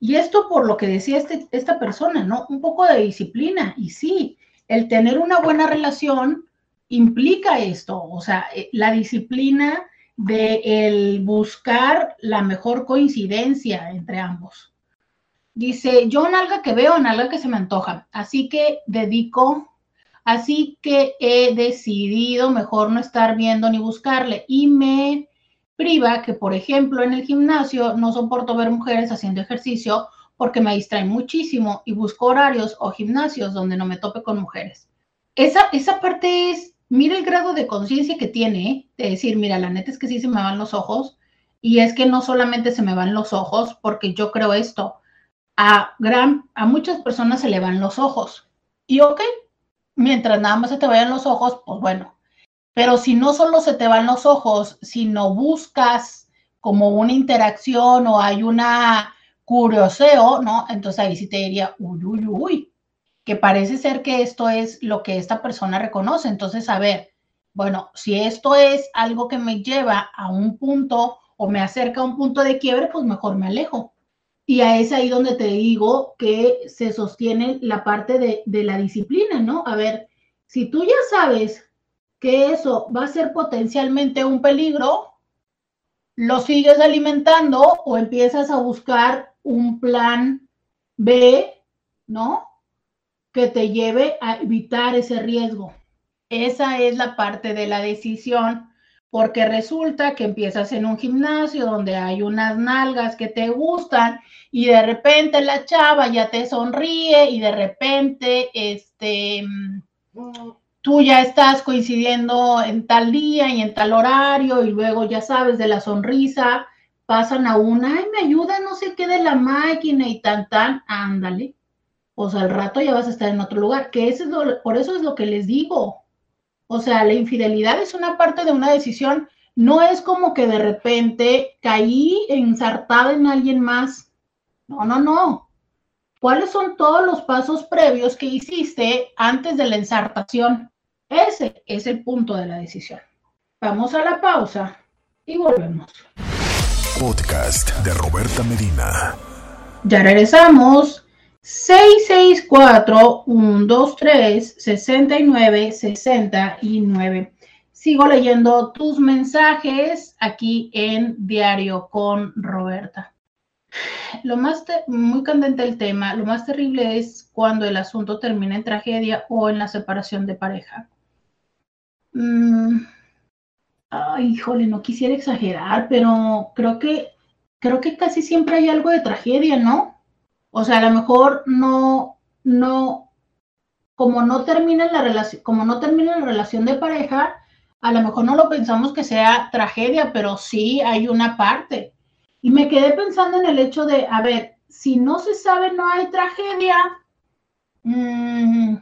Y esto por lo que decía este, esta persona, ¿no? Un poco de disciplina. Y sí, el tener una buena relación implica esto, o sea, eh, la disciplina de el buscar la mejor coincidencia entre ambos. Dice, yo nalga que veo, nalga que se me antoja, así que dedico, así que he decidido mejor no estar viendo ni buscarle y me priva que, por ejemplo, en el gimnasio no soporto ver mujeres haciendo ejercicio porque me distraen muchísimo y busco horarios o gimnasios donde no me tope con mujeres. Esa, esa parte es mira el grado de conciencia que tiene, ¿eh? de decir, mira, la neta es que sí se me van los ojos, y es que no solamente se me van los ojos, porque yo creo esto, a, gran, a muchas personas se le van los ojos. Y ok, mientras nada más se te vayan los ojos, pues bueno. Pero si no solo se te van los ojos, sino buscas como una interacción o hay una curioseo, ¿no? Entonces ahí sí te diría, uy, uy, uy, que parece ser que esto es lo que esta persona reconoce. Entonces, a ver, bueno, si esto es algo que me lleva a un punto o me acerca a un punto de quiebre, pues mejor me alejo. Y a es ahí donde te digo que se sostiene la parte de, de la disciplina, ¿no? A ver, si tú ya sabes que eso va a ser potencialmente un peligro, lo sigues alimentando o empiezas a buscar un plan B, ¿no? Que te lleve a evitar ese riesgo. Esa es la parte de la decisión, porque resulta que empiezas en un gimnasio donde hay unas nalgas que te gustan y de repente la chava ya te sonríe y de repente este tú ya estás coincidiendo en tal día y en tal horario y luego ya sabes de la sonrisa pasan a una, ay, me ayuda, no sé qué de la máquina y tan, tan, ándale pues al rato ya vas a estar en otro lugar, que es por eso es lo que les digo. O sea, la infidelidad es una parte de una decisión, no es como que de repente caí ensartada en alguien más. No, no, no. ¿Cuáles son todos los pasos previos que hiciste antes de la ensartación? Ese es el punto de la decisión. Vamos a la pausa y volvemos. Podcast de Roberta Medina. Ya regresamos. 664-123-6969. Sigo leyendo tus mensajes aquí en Diario con Roberta. Lo más, muy candente el tema, lo más terrible es cuando el asunto termina en tragedia o en la separación de pareja. Mm, ay, híjole, no quisiera exagerar, pero creo que, creo que casi siempre hay algo de tragedia, ¿no? O sea, a lo mejor no, no, como no termina la relación, como no termina la relación de pareja, a lo mejor no lo pensamos que sea tragedia, pero sí hay una parte. Y me quedé pensando en el hecho de, a ver, si no se sabe, no hay tragedia. Mm,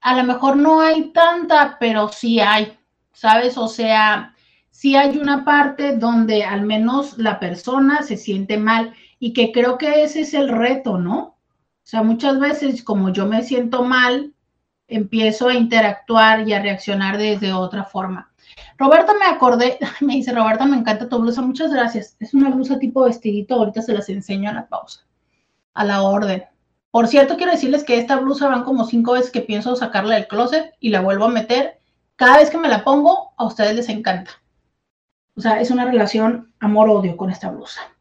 a lo mejor no hay tanta, pero sí hay, ¿sabes? O sea, sí hay una parte donde al menos la persona se siente mal y que creo que ese es el reto, ¿no? O sea, muchas veces como yo me siento mal, empiezo a interactuar y a reaccionar desde otra forma. Roberta me acordé, <laughs> me dice, Roberta, me encanta tu blusa, muchas gracias. Es una blusa tipo vestidito, ahorita se las enseño a la pausa, a la orden. Por cierto, quiero decirles que esta blusa van como cinco veces que pienso sacarla del closet y la vuelvo a meter. Cada vez que me la pongo, a ustedes les encanta. O sea, es una relación amor-odio con esta blusa.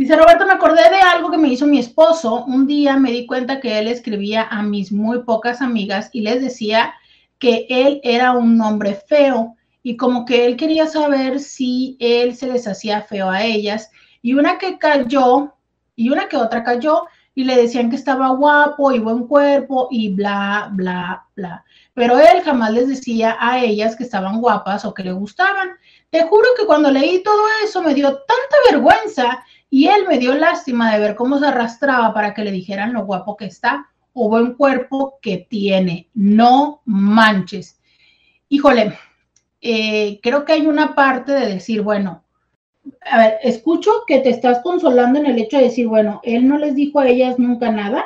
Dice Roberto, me acordé de algo que me hizo mi esposo. Un día me di cuenta que él escribía a mis muy pocas amigas y les decía que él era un hombre feo y como que él quería saber si él se les hacía feo a ellas. Y una que cayó y una que otra cayó y le decían que estaba guapo y buen cuerpo y bla, bla, bla. Pero él jamás les decía a ellas que estaban guapas o que le gustaban. Te juro que cuando leí todo eso me dio tanta vergüenza y él me dio lástima de ver cómo se arrastraba para que le dijeran lo guapo que está o buen cuerpo que tiene. No manches. Híjole, eh, creo que hay una parte de decir, bueno, a ver, escucho que te estás consolando en el hecho de decir, bueno, él no les dijo a ellas nunca nada.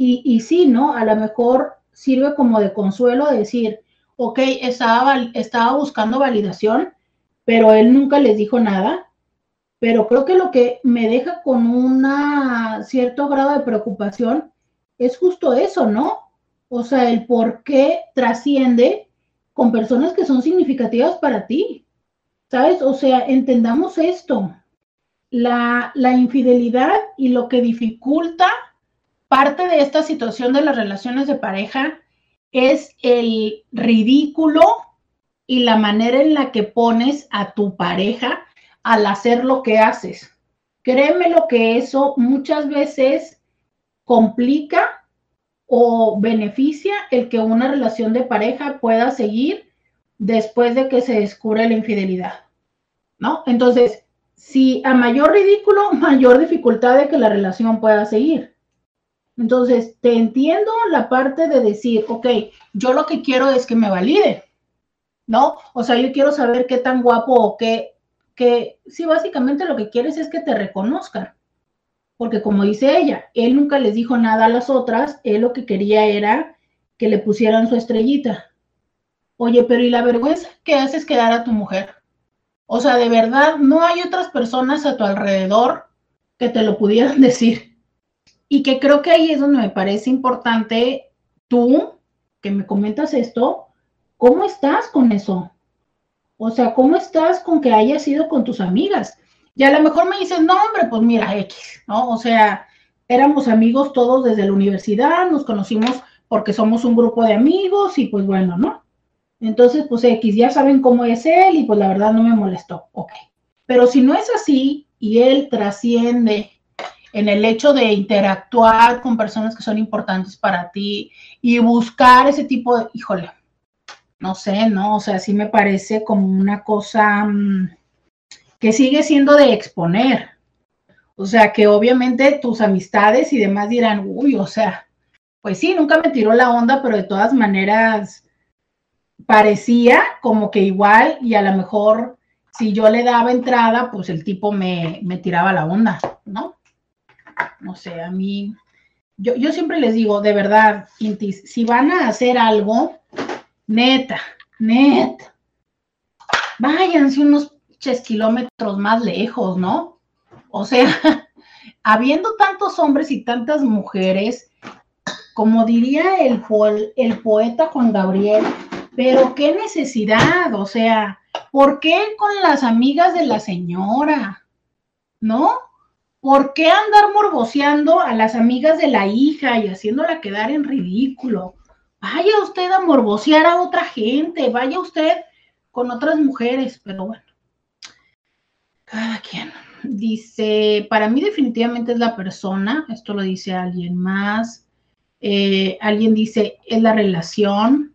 Y, sí, ¿no? A lo mejor sirve como de consuelo decir, ok, estaba, estaba buscando validación, pero él nunca les dijo nada pero creo que lo que me deja con un cierto grado de preocupación es justo eso, ¿no? O sea, el por qué trasciende con personas que son significativas para ti. ¿Sabes? O sea, entendamos esto. La, la infidelidad y lo que dificulta parte de esta situación de las relaciones de pareja es el ridículo y la manera en la que pones a tu pareja al hacer lo que haces. Créeme lo que eso muchas veces complica o beneficia el que una relación de pareja pueda seguir después de que se descubre la infidelidad. ¿No? Entonces, si a mayor ridículo, <laughs> mayor dificultad de que la relación pueda seguir. Entonces, te entiendo la parte de decir, ok, yo lo que quiero es que me valide, ¿no? O sea, yo quiero saber qué tan guapo o qué que sí, básicamente lo que quieres es que te reconozcan. Porque como dice ella, él nunca les dijo nada a las otras, él lo que quería era que le pusieran su estrellita. Oye, pero ¿y la vergüenza que haces quedar a tu mujer? O sea, de verdad, no hay otras personas a tu alrededor que te lo pudieran <laughs> decir. Y que creo que ahí es donde me parece importante tú, que me comentas esto, ¿cómo estás con eso? O sea, ¿cómo estás con que hayas ido con tus amigas? Y a lo mejor me dicen, no, hombre, pues mira, X, ¿no? O sea, éramos amigos todos desde la universidad, nos conocimos porque somos un grupo de amigos y pues bueno, ¿no? Entonces, pues X, ya saben cómo es él y pues la verdad no me molestó, ok. Pero si no es así y él trasciende en el hecho de interactuar con personas que son importantes para ti y buscar ese tipo de, híjole, no sé, ¿no? O sea, sí me parece como una cosa mm, que sigue siendo de exponer. O sea, que obviamente tus amistades y demás dirán, uy, o sea, pues sí, nunca me tiró la onda, pero de todas maneras parecía como que igual y a lo mejor si yo le daba entrada, pues el tipo me, me tiraba la onda, ¿no? No sé, a mí, yo, yo siempre les digo, de verdad, Intis, si van a hacer algo, Neta, neta. Váyanse unos kilómetros más lejos, ¿no? O sea, <laughs> habiendo tantos hombres y tantas mujeres, como diría el, el poeta Juan Gabriel, pero qué necesidad, o sea, ¿por qué con las amigas de la señora? ¿No? ¿Por qué andar morboceando a las amigas de la hija y haciéndola quedar en ridículo? Vaya usted a morbosear a otra gente, vaya usted con otras mujeres, pero bueno, cada quien. Dice, para mí definitivamente es la persona, esto lo dice alguien más, eh, alguien dice, es la relación,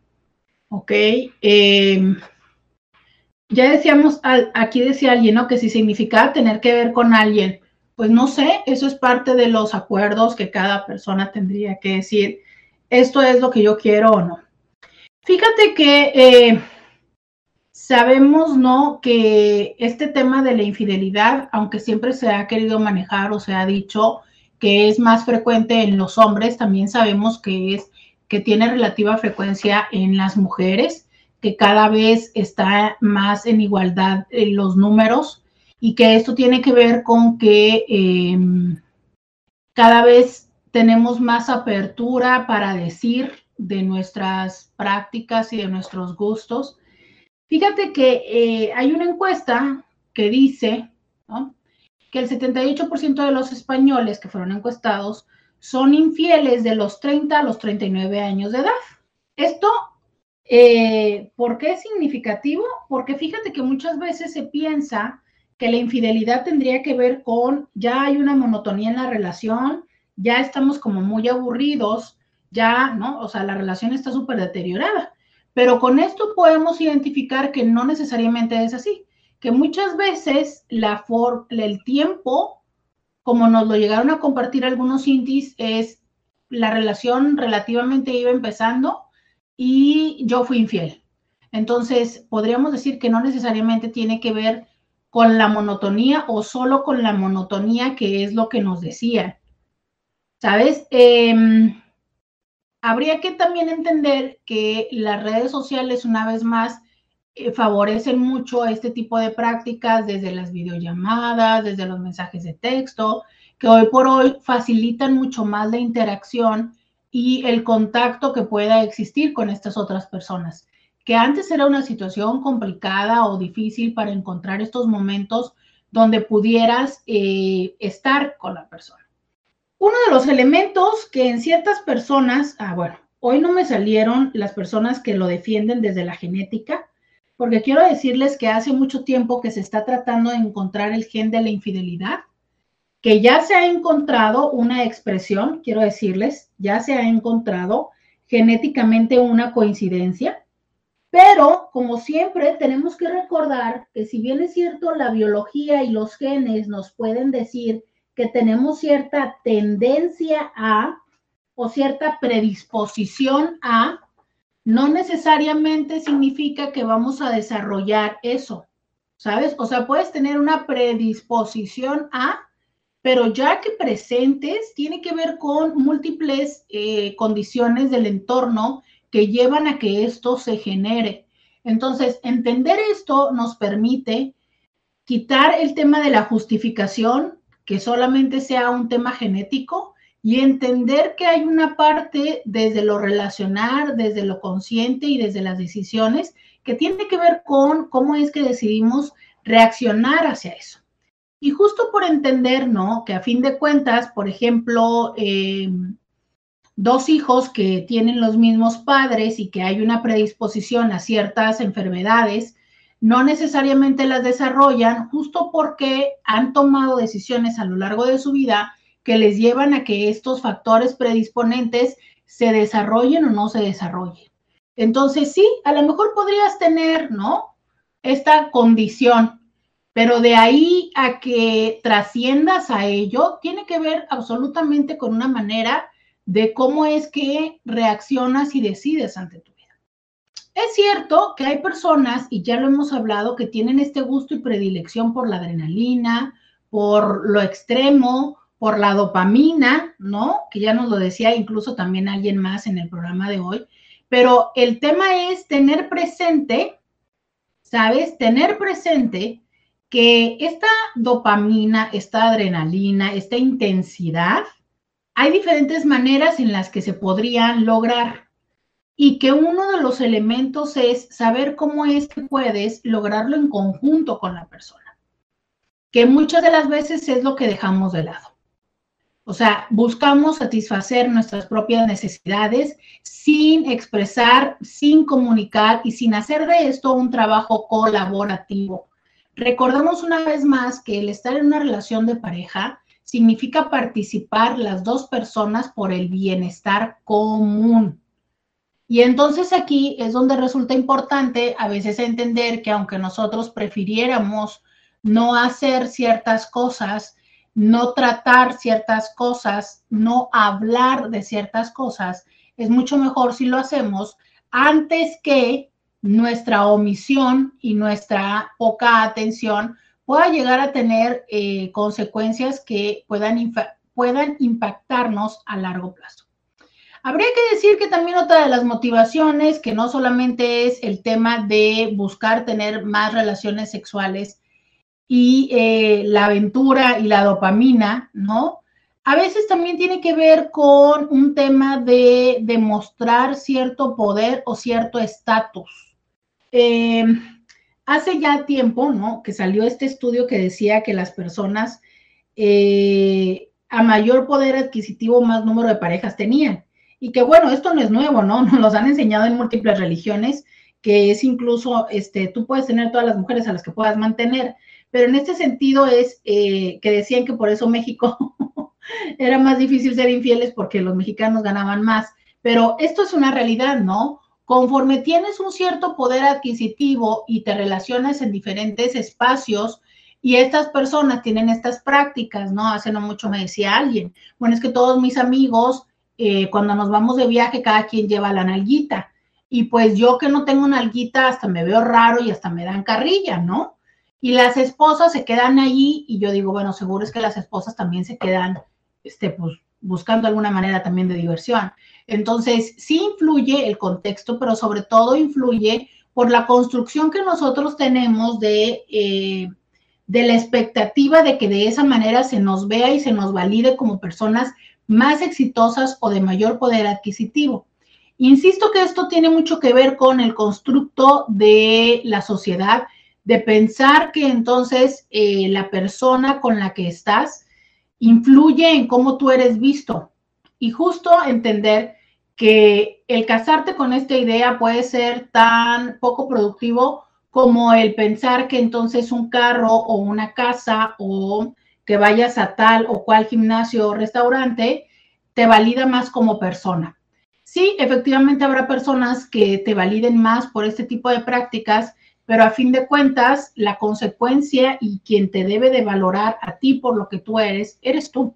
ok. Em, ya decíamos, aquí decía alguien, ¿no? Que si significaba tener que ver con alguien, pues no sé, eso es parte de los acuerdos que cada persona tendría que decir esto es lo que yo quiero o no. Fíjate que eh, Sabemos, ¿no? Que este tema de la infidelidad, aunque siempre se ha querido manejar o se ha dicho que es más frecuente en los hombres, también sabemos que es que tiene relativa frecuencia en las mujeres, que cada vez está más en igualdad en los números y que esto tiene que ver con que em, cada vez tenemos más apertura para decir de nuestras prácticas y de nuestros gustos Fíjate que eh, hay una encuesta que dice que el 78% de los españoles que fueron encuestados son infieles de los 30 a los 39 años de edad. Esto, eh, ¿por qué es significativo? Porque fíjate que muchas veces se piensa que la infidelidad tendría que ver con ya hay una monotonía en la relación, ya estamos como muy aburridos, ya, ¿no? O sea, la relación está súper deteriorada. Pero con esto podemos identificar que no necesariamente es así, que muchas veces la el tiempo, como nos lo llegaron a compartir algunos intis, es la relación relativamente iba empezando y yo fui infiel. Entonces, podríamos decir que no necesariamente tiene que ver con la monotonía o solo con la monotonía, que es lo que nos decían. ¿Sabes? Eh, habría que también entender que las redes sociales, una vez más, eh, favorecen mucho este tipo de prácticas desde las videollamadas, desde los mensajes de texto, que hoy por hoy facilitan mucho más la interacción y el contacto que pueda existir con estas otras personas. Que antes era una situación complicada o difícil para encontrar estos momentos donde pudieras eh, estar con la persona. Uno de los elementos que en ciertas personas, ah, bueno, hoy no me salieron las personas que lo defienden desde la genética, porque quiero decirles que hace mucho tiempo que se está tratando de encontrar el gen de la infidelidad, que ya se ha encontrado una expresión, quiero decirles, ya se ha encontrado genéticamente una coincidencia, pero como siempre tenemos que recordar que si bien es cierto la biología y los genes nos pueden decir que tenemos cierta tendencia a o cierta predisposición a, no necesariamente significa que vamos a desarrollar eso, ¿sabes? O sea, puedes tener una predisposición a, pero ya que presentes, tiene que ver con múltiples eh, condiciones del entorno que llevan a que esto se genere. Entonces, entender esto nos permite quitar el tema de la justificación, que solamente sea un tema genético y entender que hay una parte desde lo relacionar, desde lo consciente y desde las decisiones que tiene que ver con cómo es que decidimos reaccionar hacia eso. Y justo por entender, ¿no? Que a fin de cuentas, por ejemplo, eh, dos hijos que tienen los mismos padres y que hay una predisposición a ciertas enfermedades, no necesariamente las desarrollan justo porque han tomado decisiones a lo largo de su vida que les llevan a que estos factores predisponentes se desarrollen o no se desarrollen. Entonces, sí, a lo mejor podrías tener, ¿no? Esta condición, pero de ahí a que trasciendas a ello, tiene que ver absolutamente con una manera de cómo es que reaccionas y decides ante tu es cierto que hay personas, y ya lo hemos hablado, que tienen este gusto y predilección por la adrenalina, por lo extremo, por la dopamina, ¿no? Que ya nos lo decía incluso también alguien más en el programa de hoy. Pero el tema es tener presente, ¿sabes? Tener presente que esta dopamina, esta adrenalina, esta intensidad, hay diferentes maneras en las que se podrían lograr y que uno de los elementos es saber cómo es que puedes lograrlo en conjunto con la persona, que muchas de las veces es lo que dejamos de lado. O sea, buscamos satisfacer nuestras propias necesidades sin expresar, sin comunicar y sin hacer de esto un trabajo colaborativo. Recordamos una vez más que el estar en una relación de pareja significa participar las dos personas por el bienestar común. Y entonces aquí es donde resulta importante a veces entender que aunque nosotros prefiriéramos no hacer ciertas cosas, no tratar ciertas cosas, no hablar de ciertas cosas, es mucho mejor si lo hacemos antes que nuestra omisión y nuestra poca atención pueda llegar a tener eh, consecuencias que puedan, puedan impactarnos a largo plazo. Habría que decir que también otra de las motivaciones, que no solamente es el tema de buscar tener más relaciones sexuales y eh, la aventura y la dopamina, ¿no? A veces también tiene que ver con un tema de demostrar cierto poder o cierto estatus. Em, hace ya tiempo, ¿no? Que salió este estudio que decía que las personas eh, a mayor poder adquisitivo, más número de parejas tenían. Y que bueno, esto no es nuevo, ¿no? <laughs> Nos lo han enseñado en múltiples religiones, que es incluso, este, tú puedes tener todas las mujeres a las que puedas mantener, pero en este sentido es eh, que decían que por eso México <laughs> era más difícil ser infieles porque los mexicanos ganaban más. Pero esto es una realidad, ¿no? Conforme tienes un cierto poder adquisitivo y te relacionas en diferentes espacios, y estas personas tienen estas prácticas, ¿no? Hace no mucho me decía alguien, bueno, es que todos mis amigos, eh, cuando nos vamos de viaje, cada quien lleva la nalguita. Y pues yo que no tengo nalguita, hasta me veo raro y hasta me dan carrilla, ¿no? Y las esposas se quedan allí y yo digo, bueno, seguro es que las esposas también se quedan, este, pues, buscando alguna manera también de diversión. Entonces, sí influye el contexto, pero sobre todo influye por la construcción que nosotros tenemos de, eh, de la expectativa de que de esa manera se nos vea y se nos valide como personas más exitosas o de mayor poder adquisitivo. Insisto que esto tiene mucho que ver con el constructo de la sociedad de pensar que entonces eh, la persona con la que estás influye en cómo tú eres visto. Y justo entender que el casarte con esta idea puede ser tan poco productivo como el pensar que entonces un carro o una casa o que vayas a tal o cual gimnasio o restaurante te valida más como persona. Sí, efectivamente habrá personas que te validen más por este tipo de prácticas pero a fin de cuentas, la consecuencia y quien te debe de valorar a ti por lo que tú eres, eres tú,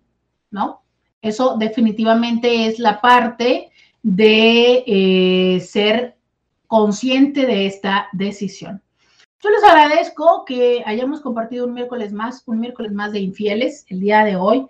¿no? Eso definitivamente es la parte de eh, ser consciente de esta decisión. Yo les agradezco que hayamos compartido un miércoles más, un miércoles más de infieles el día de hoy,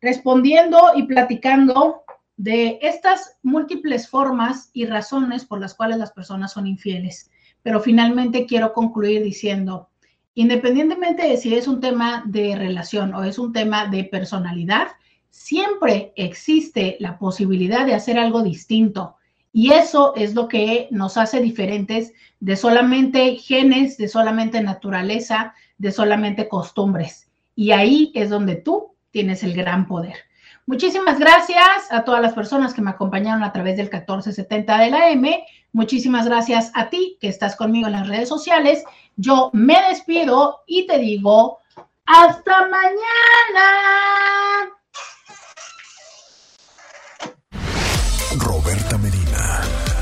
respondiendo y platicando de estas múltiples formas y razones por las cuales las personas son infieles. Pero finalmente quiero concluir diciendo, independientemente de si es un tema de relación o es un tema de personalidad, siempre existe la posibilidad de hacer algo distinto. Y eso es lo que nos hace diferentes de solamente genes, de solamente naturaleza, de solamente costumbres. Y ahí es donde tú tienes el gran poder. Muchísimas gracias a todas las personas que me acompañaron a través del 1470 de la M. Muchísimas gracias a ti que estás conmigo en las redes sociales. Yo me despido y te digo hasta mañana.